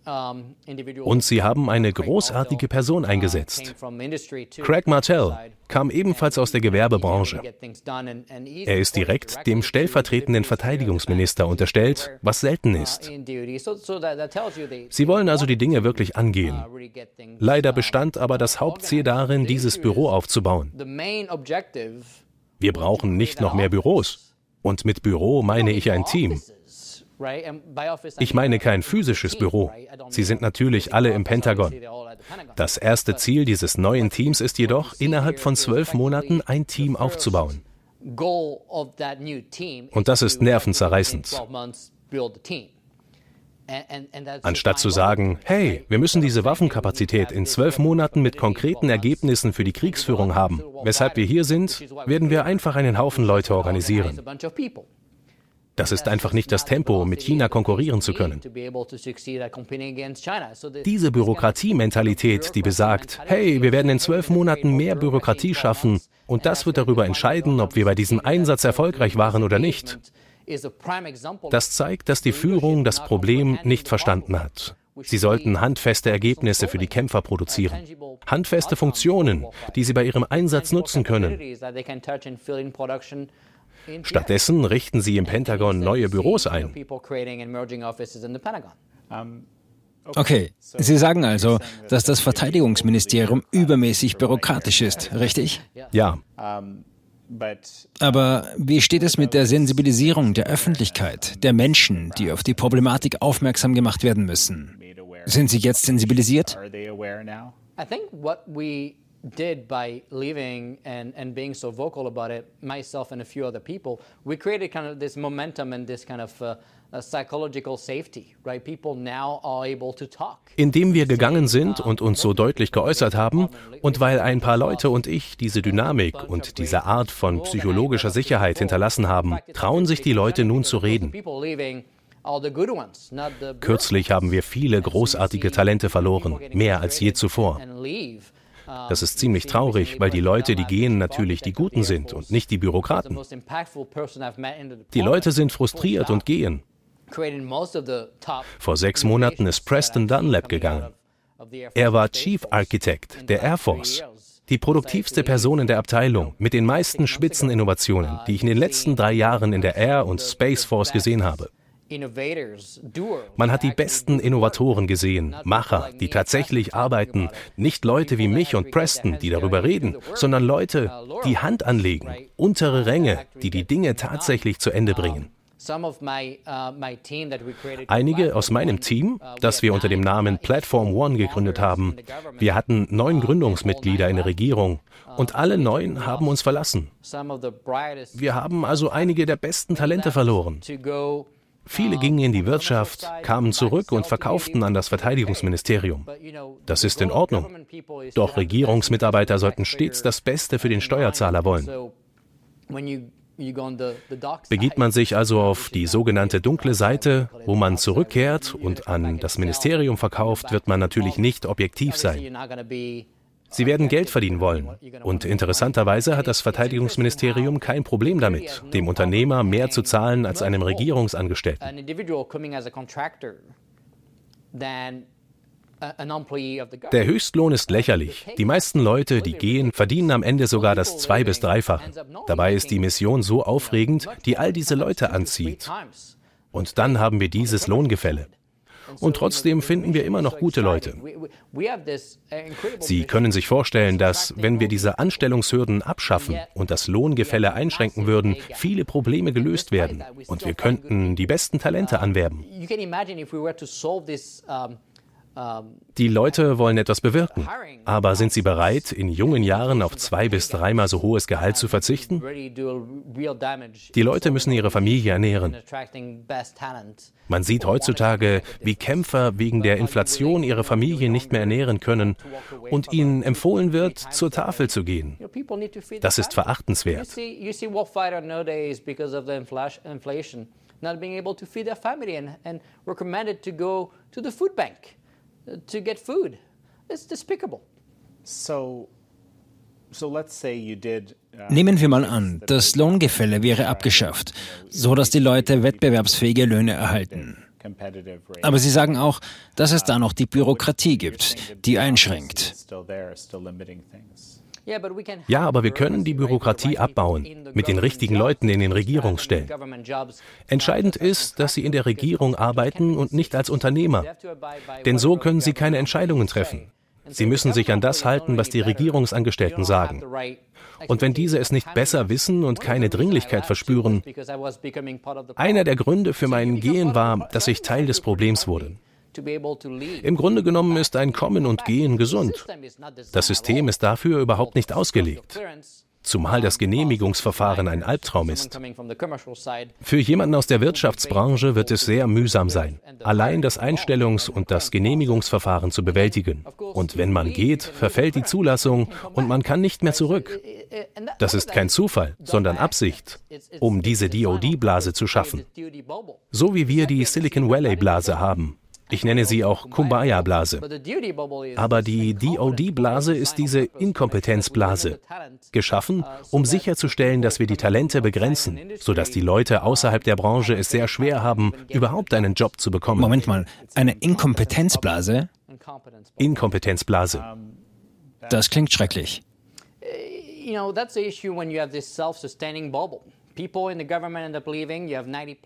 Und sie haben eine großartige Person eingesetzt. Craig Martell kam ebenfalls aus der Gewerbebranche. Er ist direkt dem stellvertretenden Verteidigungsminister unterstellt, was selten ist. Sie wollen also die Dinge wirklich angehen. Leider bestand aber das Hauptziel darin, dieses Büro aufzubauen. Wir brauchen nicht noch mehr Büros. Und mit Büro meine ich ein Team. Ich meine kein physisches Büro. Sie sind natürlich alle im Pentagon. Das erste Ziel dieses neuen Teams ist jedoch, innerhalb von zwölf Monaten ein Team aufzubauen. Und das ist nervenzerreißend. Anstatt zu sagen, hey, wir müssen diese Waffenkapazität in zwölf Monaten mit konkreten Ergebnissen für die Kriegsführung haben, weshalb wir hier sind, werden wir einfach einen Haufen Leute organisieren. Das ist einfach nicht das Tempo, mit China konkurrieren zu können. Diese Bürokratiementalität, die besagt, hey, wir werden in zwölf Monaten mehr Bürokratie schaffen und das wird darüber entscheiden, ob wir bei diesem Einsatz erfolgreich waren oder nicht. Das zeigt, dass die Führung das Problem nicht verstanden hat. Sie sollten handfeste Ergebnisse für die Kämpfer produzieren. Handfeste Funktionen, die sie bei ihrem Einsatz nutzen können. Stattdessen richten sie im Pentagon neue Büros ein. Okay, Sie sagen also, dass das Verteidigungsministerium übermäßig bürokratisch ist, richtig? Ja. Aber wie steht es mit der Sensibilisierung der Öffentlichkeit, der Menschen, die auf die Problematik aufmerksam gemacht werden müssen? Sind sie jetzt sensibilisiert? I think what we did by leaving and, and being so vocal about it, myself and a few other people, we created kind of this momentum and this kind of uh, psychological safety, right? People now are able to talk. Indem wir gegangen sind und uns so deutlich geäußert haben und weil ein paar Leute und ich diese Dynamik und diese Art von psychologischer Sicherheit hinterlassen haben, trauen sich die Leute nun zu reden. Kürzlich haben wir viele großartige Talente verloren, mehr als je zuvor. Das ist ziemlich traurig, weil die Leute, die gehen, natürlich die Guten sind und nicht die Bürokraten. Die Leute sind frustriert und gehen. Vor sechs Monaten ist Preston Dunlap gegangen. Er war Chief Architect der Air Force, die produktivste Person in der Abteilung mit den meisten Spitzeninnovationen, die ich in den letzten drei Jahren in der Air und Space Force gesehen habe. Man hat die besten Innovatoren gesehen, Macher, die tatsächlich arbeiten, nicht Leute wie mich und Preston, die darüber reden, sondern Leute, die Hand anlegen, untere Ränge, die die Dinge tatsächlich zu Ende bringen. Einige aus meinem Team, das wir unter dem Namen Platform One gegründet haben, wir hatten neun Gründungsmitglieder in der Regierung und alle neun haben uns verlassen. Wir haben also einige der besten Talente verloren. Viele gingen in die Wirtschaft, kamen zurück und verkauften an das Verteidigungsministerium. Das ist in Ordnung. Doch Regierungsmitarbeiter sollten stets das Beste für den Steuerzahler wollen. Begibt man sich also auf die sogenannte dunkle Seite, wo man zurückkehrt und an das Ministerium verkauft, wird man natürlich nicht objektiv sein. Sie werden Geld verdienen wollen. Und interessanterweise hat das Verteidigungsministerium kein Problem damit, dem Unternehmer mehr zu zahlen als einem Regierungsangestellten. Der Höchstlohn ist lächerlich. Die meisten Leute, die gehen, verdienen am Ende sogar das zwei- bis dreifache. Dabei ist die Mission so aufregend, die all diese Leute anzieht. Und dann haben wir dieses Lohngefälle. Und trotzdem finden wir immer noch gute Leute. Sie können sich vorstellen, dass, wenn wir diese Anstellungshürden abschaffen und das Lohngefälle einschränken würden, viele Probleme gelöst werden und wir könnten die besten Talente anwerben. Die Leute wollen etwas bewirken, aber sind sie bereit, in jungen Jahren auf zwei bis dreimal so hohes Gehalt zu verzichten? Die Leute müssen ihre Familie ernähren. Man sieht heutzutage, wie Kämpfer wegen der Inflation ihre Familie nicht mehr ernähren können und ihnen empfohlen wird, zur Tafel zu gehen. Das ist verachtenswert. not being able to feed their family and, and recommended to go to the food bank to get food. It's despicable. So uh, Nehmen wir mal an, das Lohngefälle wäre abgeschafft, so dass die Leute wettbewerbsfähige Löhne erhalten. Aber Sie sagen auch, dass es da noch die Bürokratie gibt, die einschränkt. Ja, aber wir können die Bürokratie abbauen, mit den richtigen Leuten in den Regierungsstellen. Entscheidend ist, dass sie in der Regierung arbeiten und nicht als Unternehmer. Denn so können sie keine Entscheidungen treffen. Sie müssen sich an das halten, was die Regierungsangestellten sagen. Und wenn diese es nicht besser wissen und keine Dringlichkeit verspüren, einer der Gründe für mein Gehen war, dass ich Teil des Problems wurde. Im Grunde genommen ist ein Kommen und Gehen gesund. Das System ist dafür überhaupt nicht ausgelegt zumal das Genehmigungsverfahren ein Albtraum ist. Für jemanden aus der Wirtschaftsbranche wird es sehr mühsam sein, allein das Einstellungs- und das Genehmigungsverfahren zu bewältigen. Und wenn man geht, verfällt die Zulassung und man kann nicht mehr zurück. Das ist kein Zufall, sondern Absicht, um diese DoD-Blase zu schaffen. So wie wir die Silicon Valley-Blase haben. Ich nenne sie auch Kumbaya-Blase. Aber die DOD-Blase ist diese Inkompetenzblase, geschaffen, um sicherzustellen, dass wir die Talente begrenzen, sodass die Leute außerhalb der Branche es sehr schwer haben, überhaupt einen Job zu bekommen. Moment mal, eine Inkompetenzblase? Inkompetenzblase. Das klingt schrecklich. You know, that's the issue when you have this self-sustaining bubble.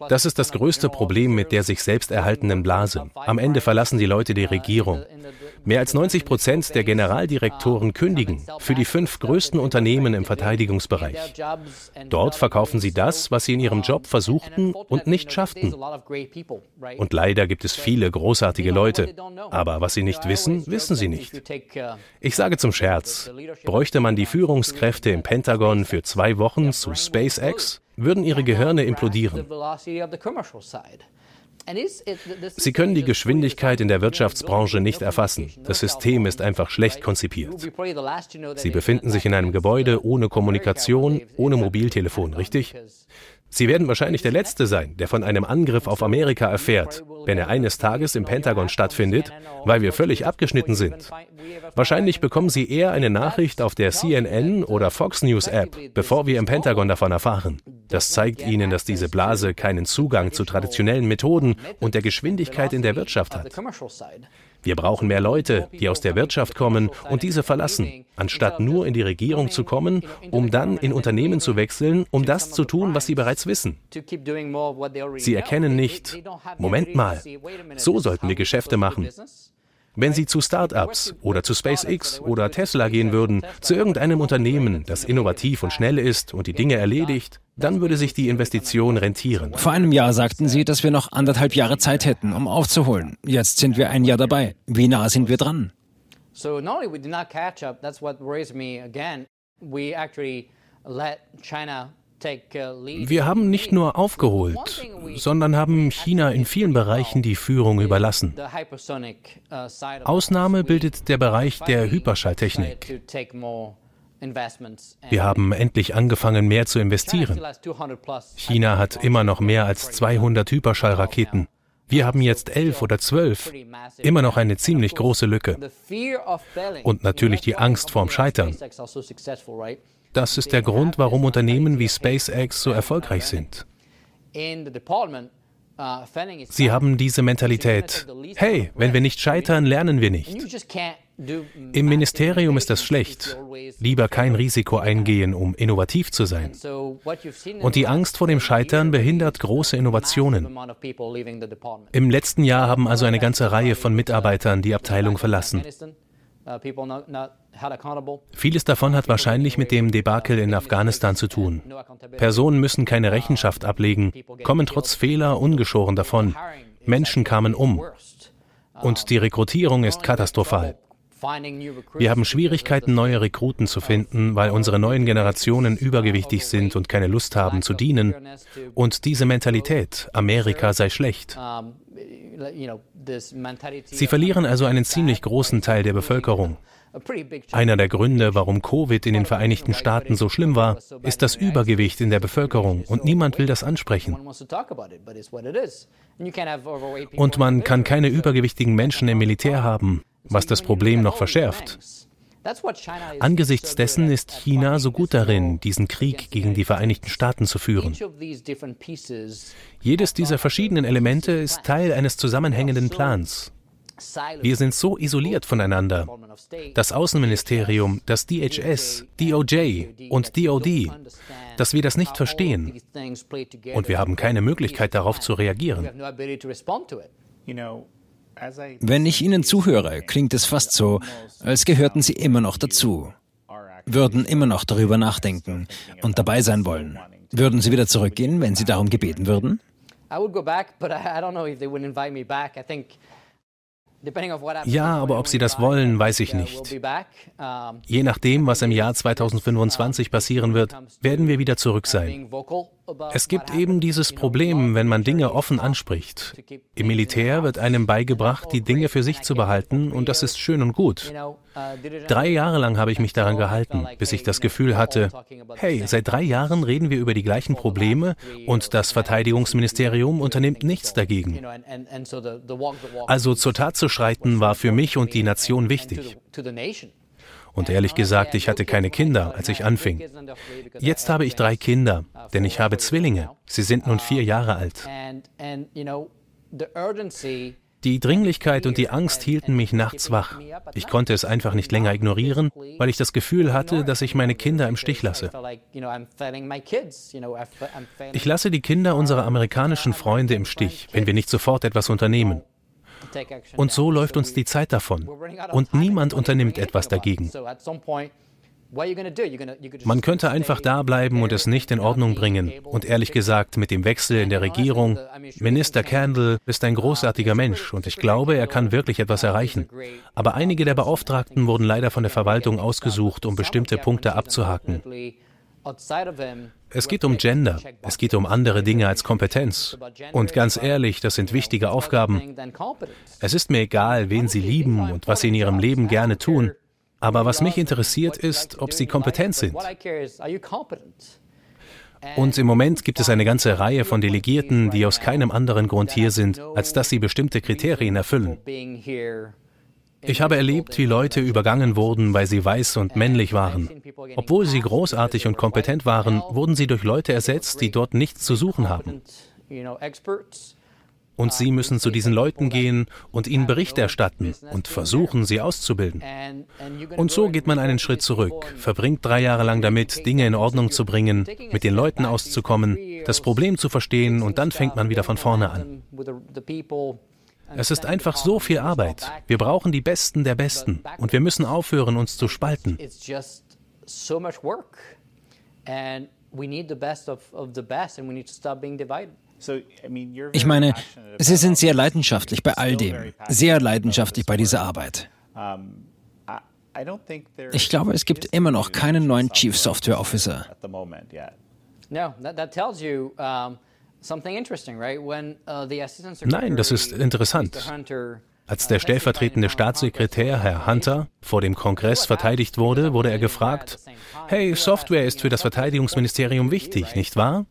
Das ist das größte Problem mit der sich selbst erhaltenen Blase. Am Ende verlassen die Leute die Regierung. Mehr als 90 Prozent der Generaldirektoren kündigen für die fünf größten Unternehmen im Verteidigungsbereich. Dort verkaufen sie das, was sie in ihrem Job versuchten und nicht schafften. Und leider gibt es viele großartige Leute. Aber was sie nicht wissen, wissen sie nicht. Ich sage zum Scherz, bräuchte man die Führungskräfte im Pentagon für zwei Wochen zu SpaceX, würden ihre Gehirne implodieren. Sie können die Geschwindigkeit in der Wirtschaftsbranche nicht erfassen. Das System ist einfach schlecht konzipiert. Sie befinden sich in einem Gebäude ohne Kommunikation, ohne Mobiltelefon, richtig? Sie werden wahrscheinlich der Letzte sein, der von einem Angriff auf Amerika erfährt, wenn er eines Tages im Pentagon stattfindet, weil wir völlig abgeschnitten sind. Wahrscheinlich bekommen Sie eher eine Nachricht auf der CNN oder Fox News App, bevor wir im Pentagon davon erfahren. Das zeigt Ihnen, dass diese Blase keinen Zugang zu traditionellen Methoden und der Geschwindigkeit in der Wirtschaft hat. Wir brauchen mehr Leute, die aus der Wirtschaft kommen und diese verlassen, anstatt nur in die Regierung zu kommen, um dann in Unternehmen zu wechseln, um das zu tun, was sie bereits wissen. Sie erkennen nicht, Moment mal, so sollten wir Geschäfte machen. Wenn Sie zu Start-ups oder zu SpaceX oder Tesla gehen würden, zu irgendeinem Unternehmen, das innovativ und schnell ist und die Dinge erledigt, dann würde sich die Investition rentieren. Vor einem Jahr sagten Sie, dass wir noch anderthalb Jahre Zeit hätten, um aufzuholen. Jetzt sind wir ein Jahr dabei. Wie nah sind wir dran? So not only we did not catch up, that's what worries me again. We actually let China uh, wir haben nicht nur aufgeholt, sondern haben China in vielen Bereichen die Führung überlassen. Uh, Ausnahme bildet der Bereich der Hyperschalltechnik. Wir haben endlich angefangen, mehr zu investieren. China hat immer noch mehr als 200 Hyperschallraketen. Wir haben jetzt elf oder zwölf. Immer noch eine ziemlich große Lücke. Und natürlich die Angst vorm Scheitern. Das ist der Grund, warum Unternehmen wie SpaceX so erfolgreich sind. Sie haben diese Mentalität, hey, wenn wir nicht scheitern, lernen wir nicht. Im Ministerium ist das schlecht. Lieber kein Risiko eingehen, um innovativ zu sein. Und die Angst vor dem Scheitern behindert große Innovationen. Im letzten Jahr haben also eine ganze Reihe von Mitarbeitern die Abteilung verlassen. Vieles davon hat wahrscheinlich mit dem Debakel in Afghanistan zu tun. Personen müssen keine Rechenschaft ablegen, kommen trotz Fehler ungeschoren davon. Menschen kamen um. Und die Rekrutierung ist katastrophal. Wir haben Schwierigkeiten, neue Rekruten zu finden, weil unsere neuen Generationen übergewichtig sind und keine Lust haben zu dienen. Und diese Mentalität, Amerika sei schlecht. Sie verlieren also einen ziemlich großen Teil der Bevölkerung. Einer der Gründe, warum Covid in den Vereinigten Staaten so schlimm war, ist das Übergewicht in der Bevölkerung und niemand will das ansprechen. Und man kann keine übergewichtigen Menschen im Militär haben, was das Problem noch verschärft. Angesichts dessen ist China so gut darin, diesen Krieg gegen die Vereinigten Staaten zu führen. Jedes dieser verschiedenen Elemente ist Teil eines zusammenhängenden Plans. Wir sind so isoliert voneinander. Das Außenministerium, das DHS, DOJ und DOD, dass wir das nicht verstehen. Und wir haben keine Möglichkeit darauf zu reagieren. Wenn ich Ihnen zuhöre, klingt es fast so, als gehörten Sie immer noch dazu, würden immer noch darüber nachdenken und dabei sein wollen. Würden Sie wieder zurückgehen, wenn Sie darum gebeten würden? I would go back, but I don't know if they would invite me back. I think ja, aber ob sie das wollen, weiß ich nicht. Je nachdem, was im Jahr 2025 passieren wird, werden wir wieder zurück sein. Es gibt eben dieses Problem, wenn man Dinge offen anspricht. Im Militär wird einem beigebracht, die Dinge für sich zu behalten, und das ist schön und gut. Drei Jahre lang habe ich mich daran gehalten, bis ich das Gefühl hatte, hey, seit drei Jahren reden wir über die gleichen Probleme und das Verteidigungsministerium unternimmt nichts dagegen. Also zur Tat zu schreiten war für mich und die Nation wichtig. Und ehrlich gesagt, ich hatte keine Kinder, als ich anfing. Jetzt habe ich drei Kinder, denn ich habe Zwillinge. Sie sind nun vier Jahre alt. Die Dringlichkeit und die Angst hielten mich nachts wach. Ich konnte es einfach nicht länger ignorieren, weil ich das Gefühl hatte, dass ich meine Kinder im Stich lasse. Ich lasse die Kinder unserer amerikanischen Freunde im Stich, wenn wir nicht sofort etwas unternehmen. Und so läuft uns die Zeit davon. Und niemand unternimmt etwas dagegen. Man könnte einfach da bleiben und es nicht in Ordnung bringen. Und ehrlich gesagt, mit dem Wechsel in der Regierung, Minister Candle ist ein großartiger Mensch und ich glaube, er kann wirklich etwas erreichen. Aber einige der Beauftragten wurden leider von der Verwaltung ausgesucht, um bestimmte Punkte abzuhaken. Es geht um Gender, es geht um andere Dinge als Kompetenz. Und ganz ehrlich, das sind wichtige Aufgaben. Es ist mir egal, wen Sie lieben und was Sie in Ihrem Leben gerne tun. Aber was mich interessiert ist, ob Sie kompetent sind. Und im Moment gibt es eine ganze Reihe von Delegierten, die aus keinem anderen Grund hier sind, als dass sie bestimmte Kriterien erfüllen. Ich habe erlebt, wie Leute übergangen wurden, weil sie weiß und männlich waren. Obwohl sie großartig und kompetent waren, wurden sie durch Leute ersetzt, die dort nichts zu suchen haben. Und Sie müssen zu diesen Leuten gehen und ihnen Bericht erstatten und versuchen, sie auszubilden. Und so geht man einen Schritt zurück, verbringt drei Jahre lang damit, Dinge in Ordnung zu bringen, mit den Leuten auszukommen, das Problem zu verstehen und dann fängt man wieder von vorne an. Es ist einfach so viel Arbeit. Wir brauchen die Besten der Besten und wir müssen aufhören, uns zu spalten. Ich meine, Sie sind sehr leidenschaftlich bei all dem, sehr leidenschaftlich bei dieser Arbeit. Ich glaube, es gibt immer noch keinen neuen Chief Software Officer. No, that tells you Uh, Nein, das ist interessant. Als der stellvertretende Staatssekretär, Herr Hunter, vor dem Kongress verteidigt wurde, wurde er gefragt, hey, Software ist für das Verteidigungsministerium wichtig, nicht wahr?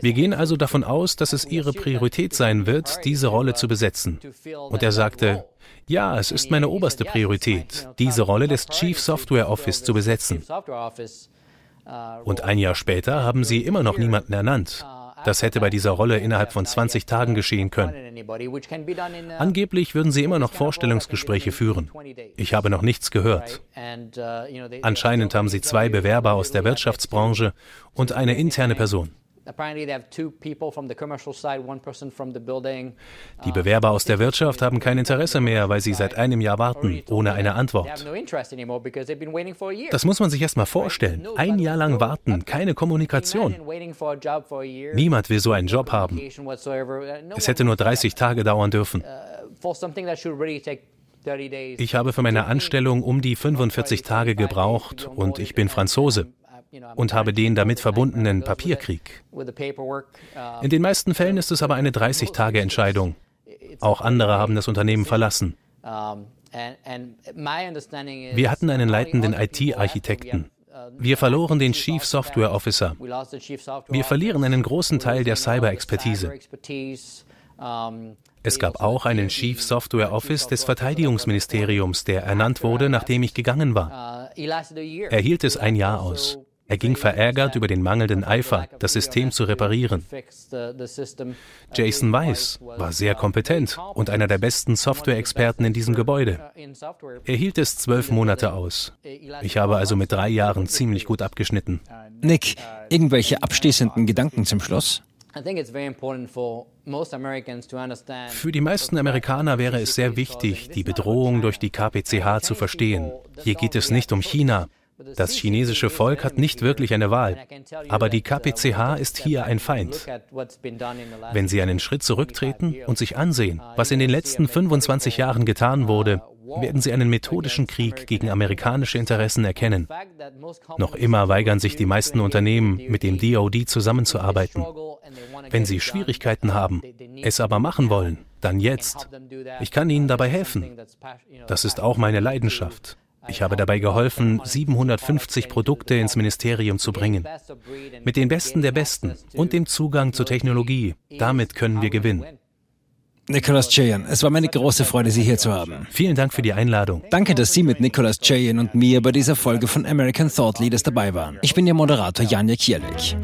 Wir gehen also davon aus, dass es Ihre Priorität sein wird, diese Rolle zu besetzen. Und er sagte, ja, es ist meine oberste Priorität, diese Rolle des Chief Software Office zu besetzen. Und ein Jahr später haben sie immer noch niemanden ernannt. Das hätte bei dieser Rolle innerhalb von 20 Tagen geschehen können. Angeblich würden sie immer noch Vorstellungsgespräche führen. Ich habe noch nichts gehört. Anscheinend haben sie zwei Bewerber aus der Wirtschaftsbranche und eine interne Person. Die Bewerber aus der Wirtschaft haben kein Interesse mehr, weil sie seit einem Jahr warten, ohne eine Antwort. Das muss man sich erst mal vorstellen. Ein Jahr lang warten, keine Kommunikation. Niemand will so einen Job haben. Es hätte nur 30 Tage dauern dürfen. Ich habe für meine Anstellung um die 45 Tage gebraucht und ich bin Franzose und habe den damit verbundenen Papierkrieg. In den meisten Fällen ist es aber eine 30-Tage-Entscheidung. Auch andere haben das Unternehmen verlassen. Wir hatten einen leitenden IT-Architekten. Wir verloren den Chief Software Officer. Wir verlieren einen großen Teil der Cyber-Expertise. Es gab auch einen Chief Software Office des Verteidigungsministeriums, der ernannt wurde, nachdem ich gegangen war. Er hielt es ein Jahr aus. Er ging verärgert über den mangelnden Eifer, das System zu reparieren. Jason Weiss war sehr kompetent und einer der besten Software-Experten in diesem Gebäude. Er hielt es zwölf Monate aus. Ich habe also mit drei Jahren ziemlich gut abgeschnitten. Nick, irgendwelche abschließenden Gedanken zum Schluss? Für die meisten Amerikaner wäre es sehr wichtig, die Bedrohung durch die KPCH zu verstehen. Hier geht es nicht um China. Das chinesische Volk hat nicht wirklich eine Wahl, aber die KPCH ist hier ein Feind. Wenn Sie einen Schritt zurücktreten und sich ansehen, was in den letzten 25 Jahren getan wurde, werden Sie einen methodischen Krieg gegen amerikanische Interessen erkennen. Noch immer weigern sich die meisten Unternehmen, mit dem DoD zusammenzuarbeiten. Wenn Sie Schwierigkeiten haben, es aber machen wollen, dann jetzt. Ich kann Ihnen dabei helfen. Das ist auch meine Leidenschaft. Ich habe dabei geholfen, 750 Produkte ins Ministerium zu bringen. Mit den Besten der Besten und dem Zugang zur Technologie. Damit können wir gewinnen. Nicholas Chayan, es war meine große Freude, Sie hier zu haben. Vielen Dank für die Einladung. Danke, dass Sie mit Nicholas Chayan und mir bei dieser Folge von American Thought Leaders dabei waren. Ich bin Ihr Moderator Janja Kierlich.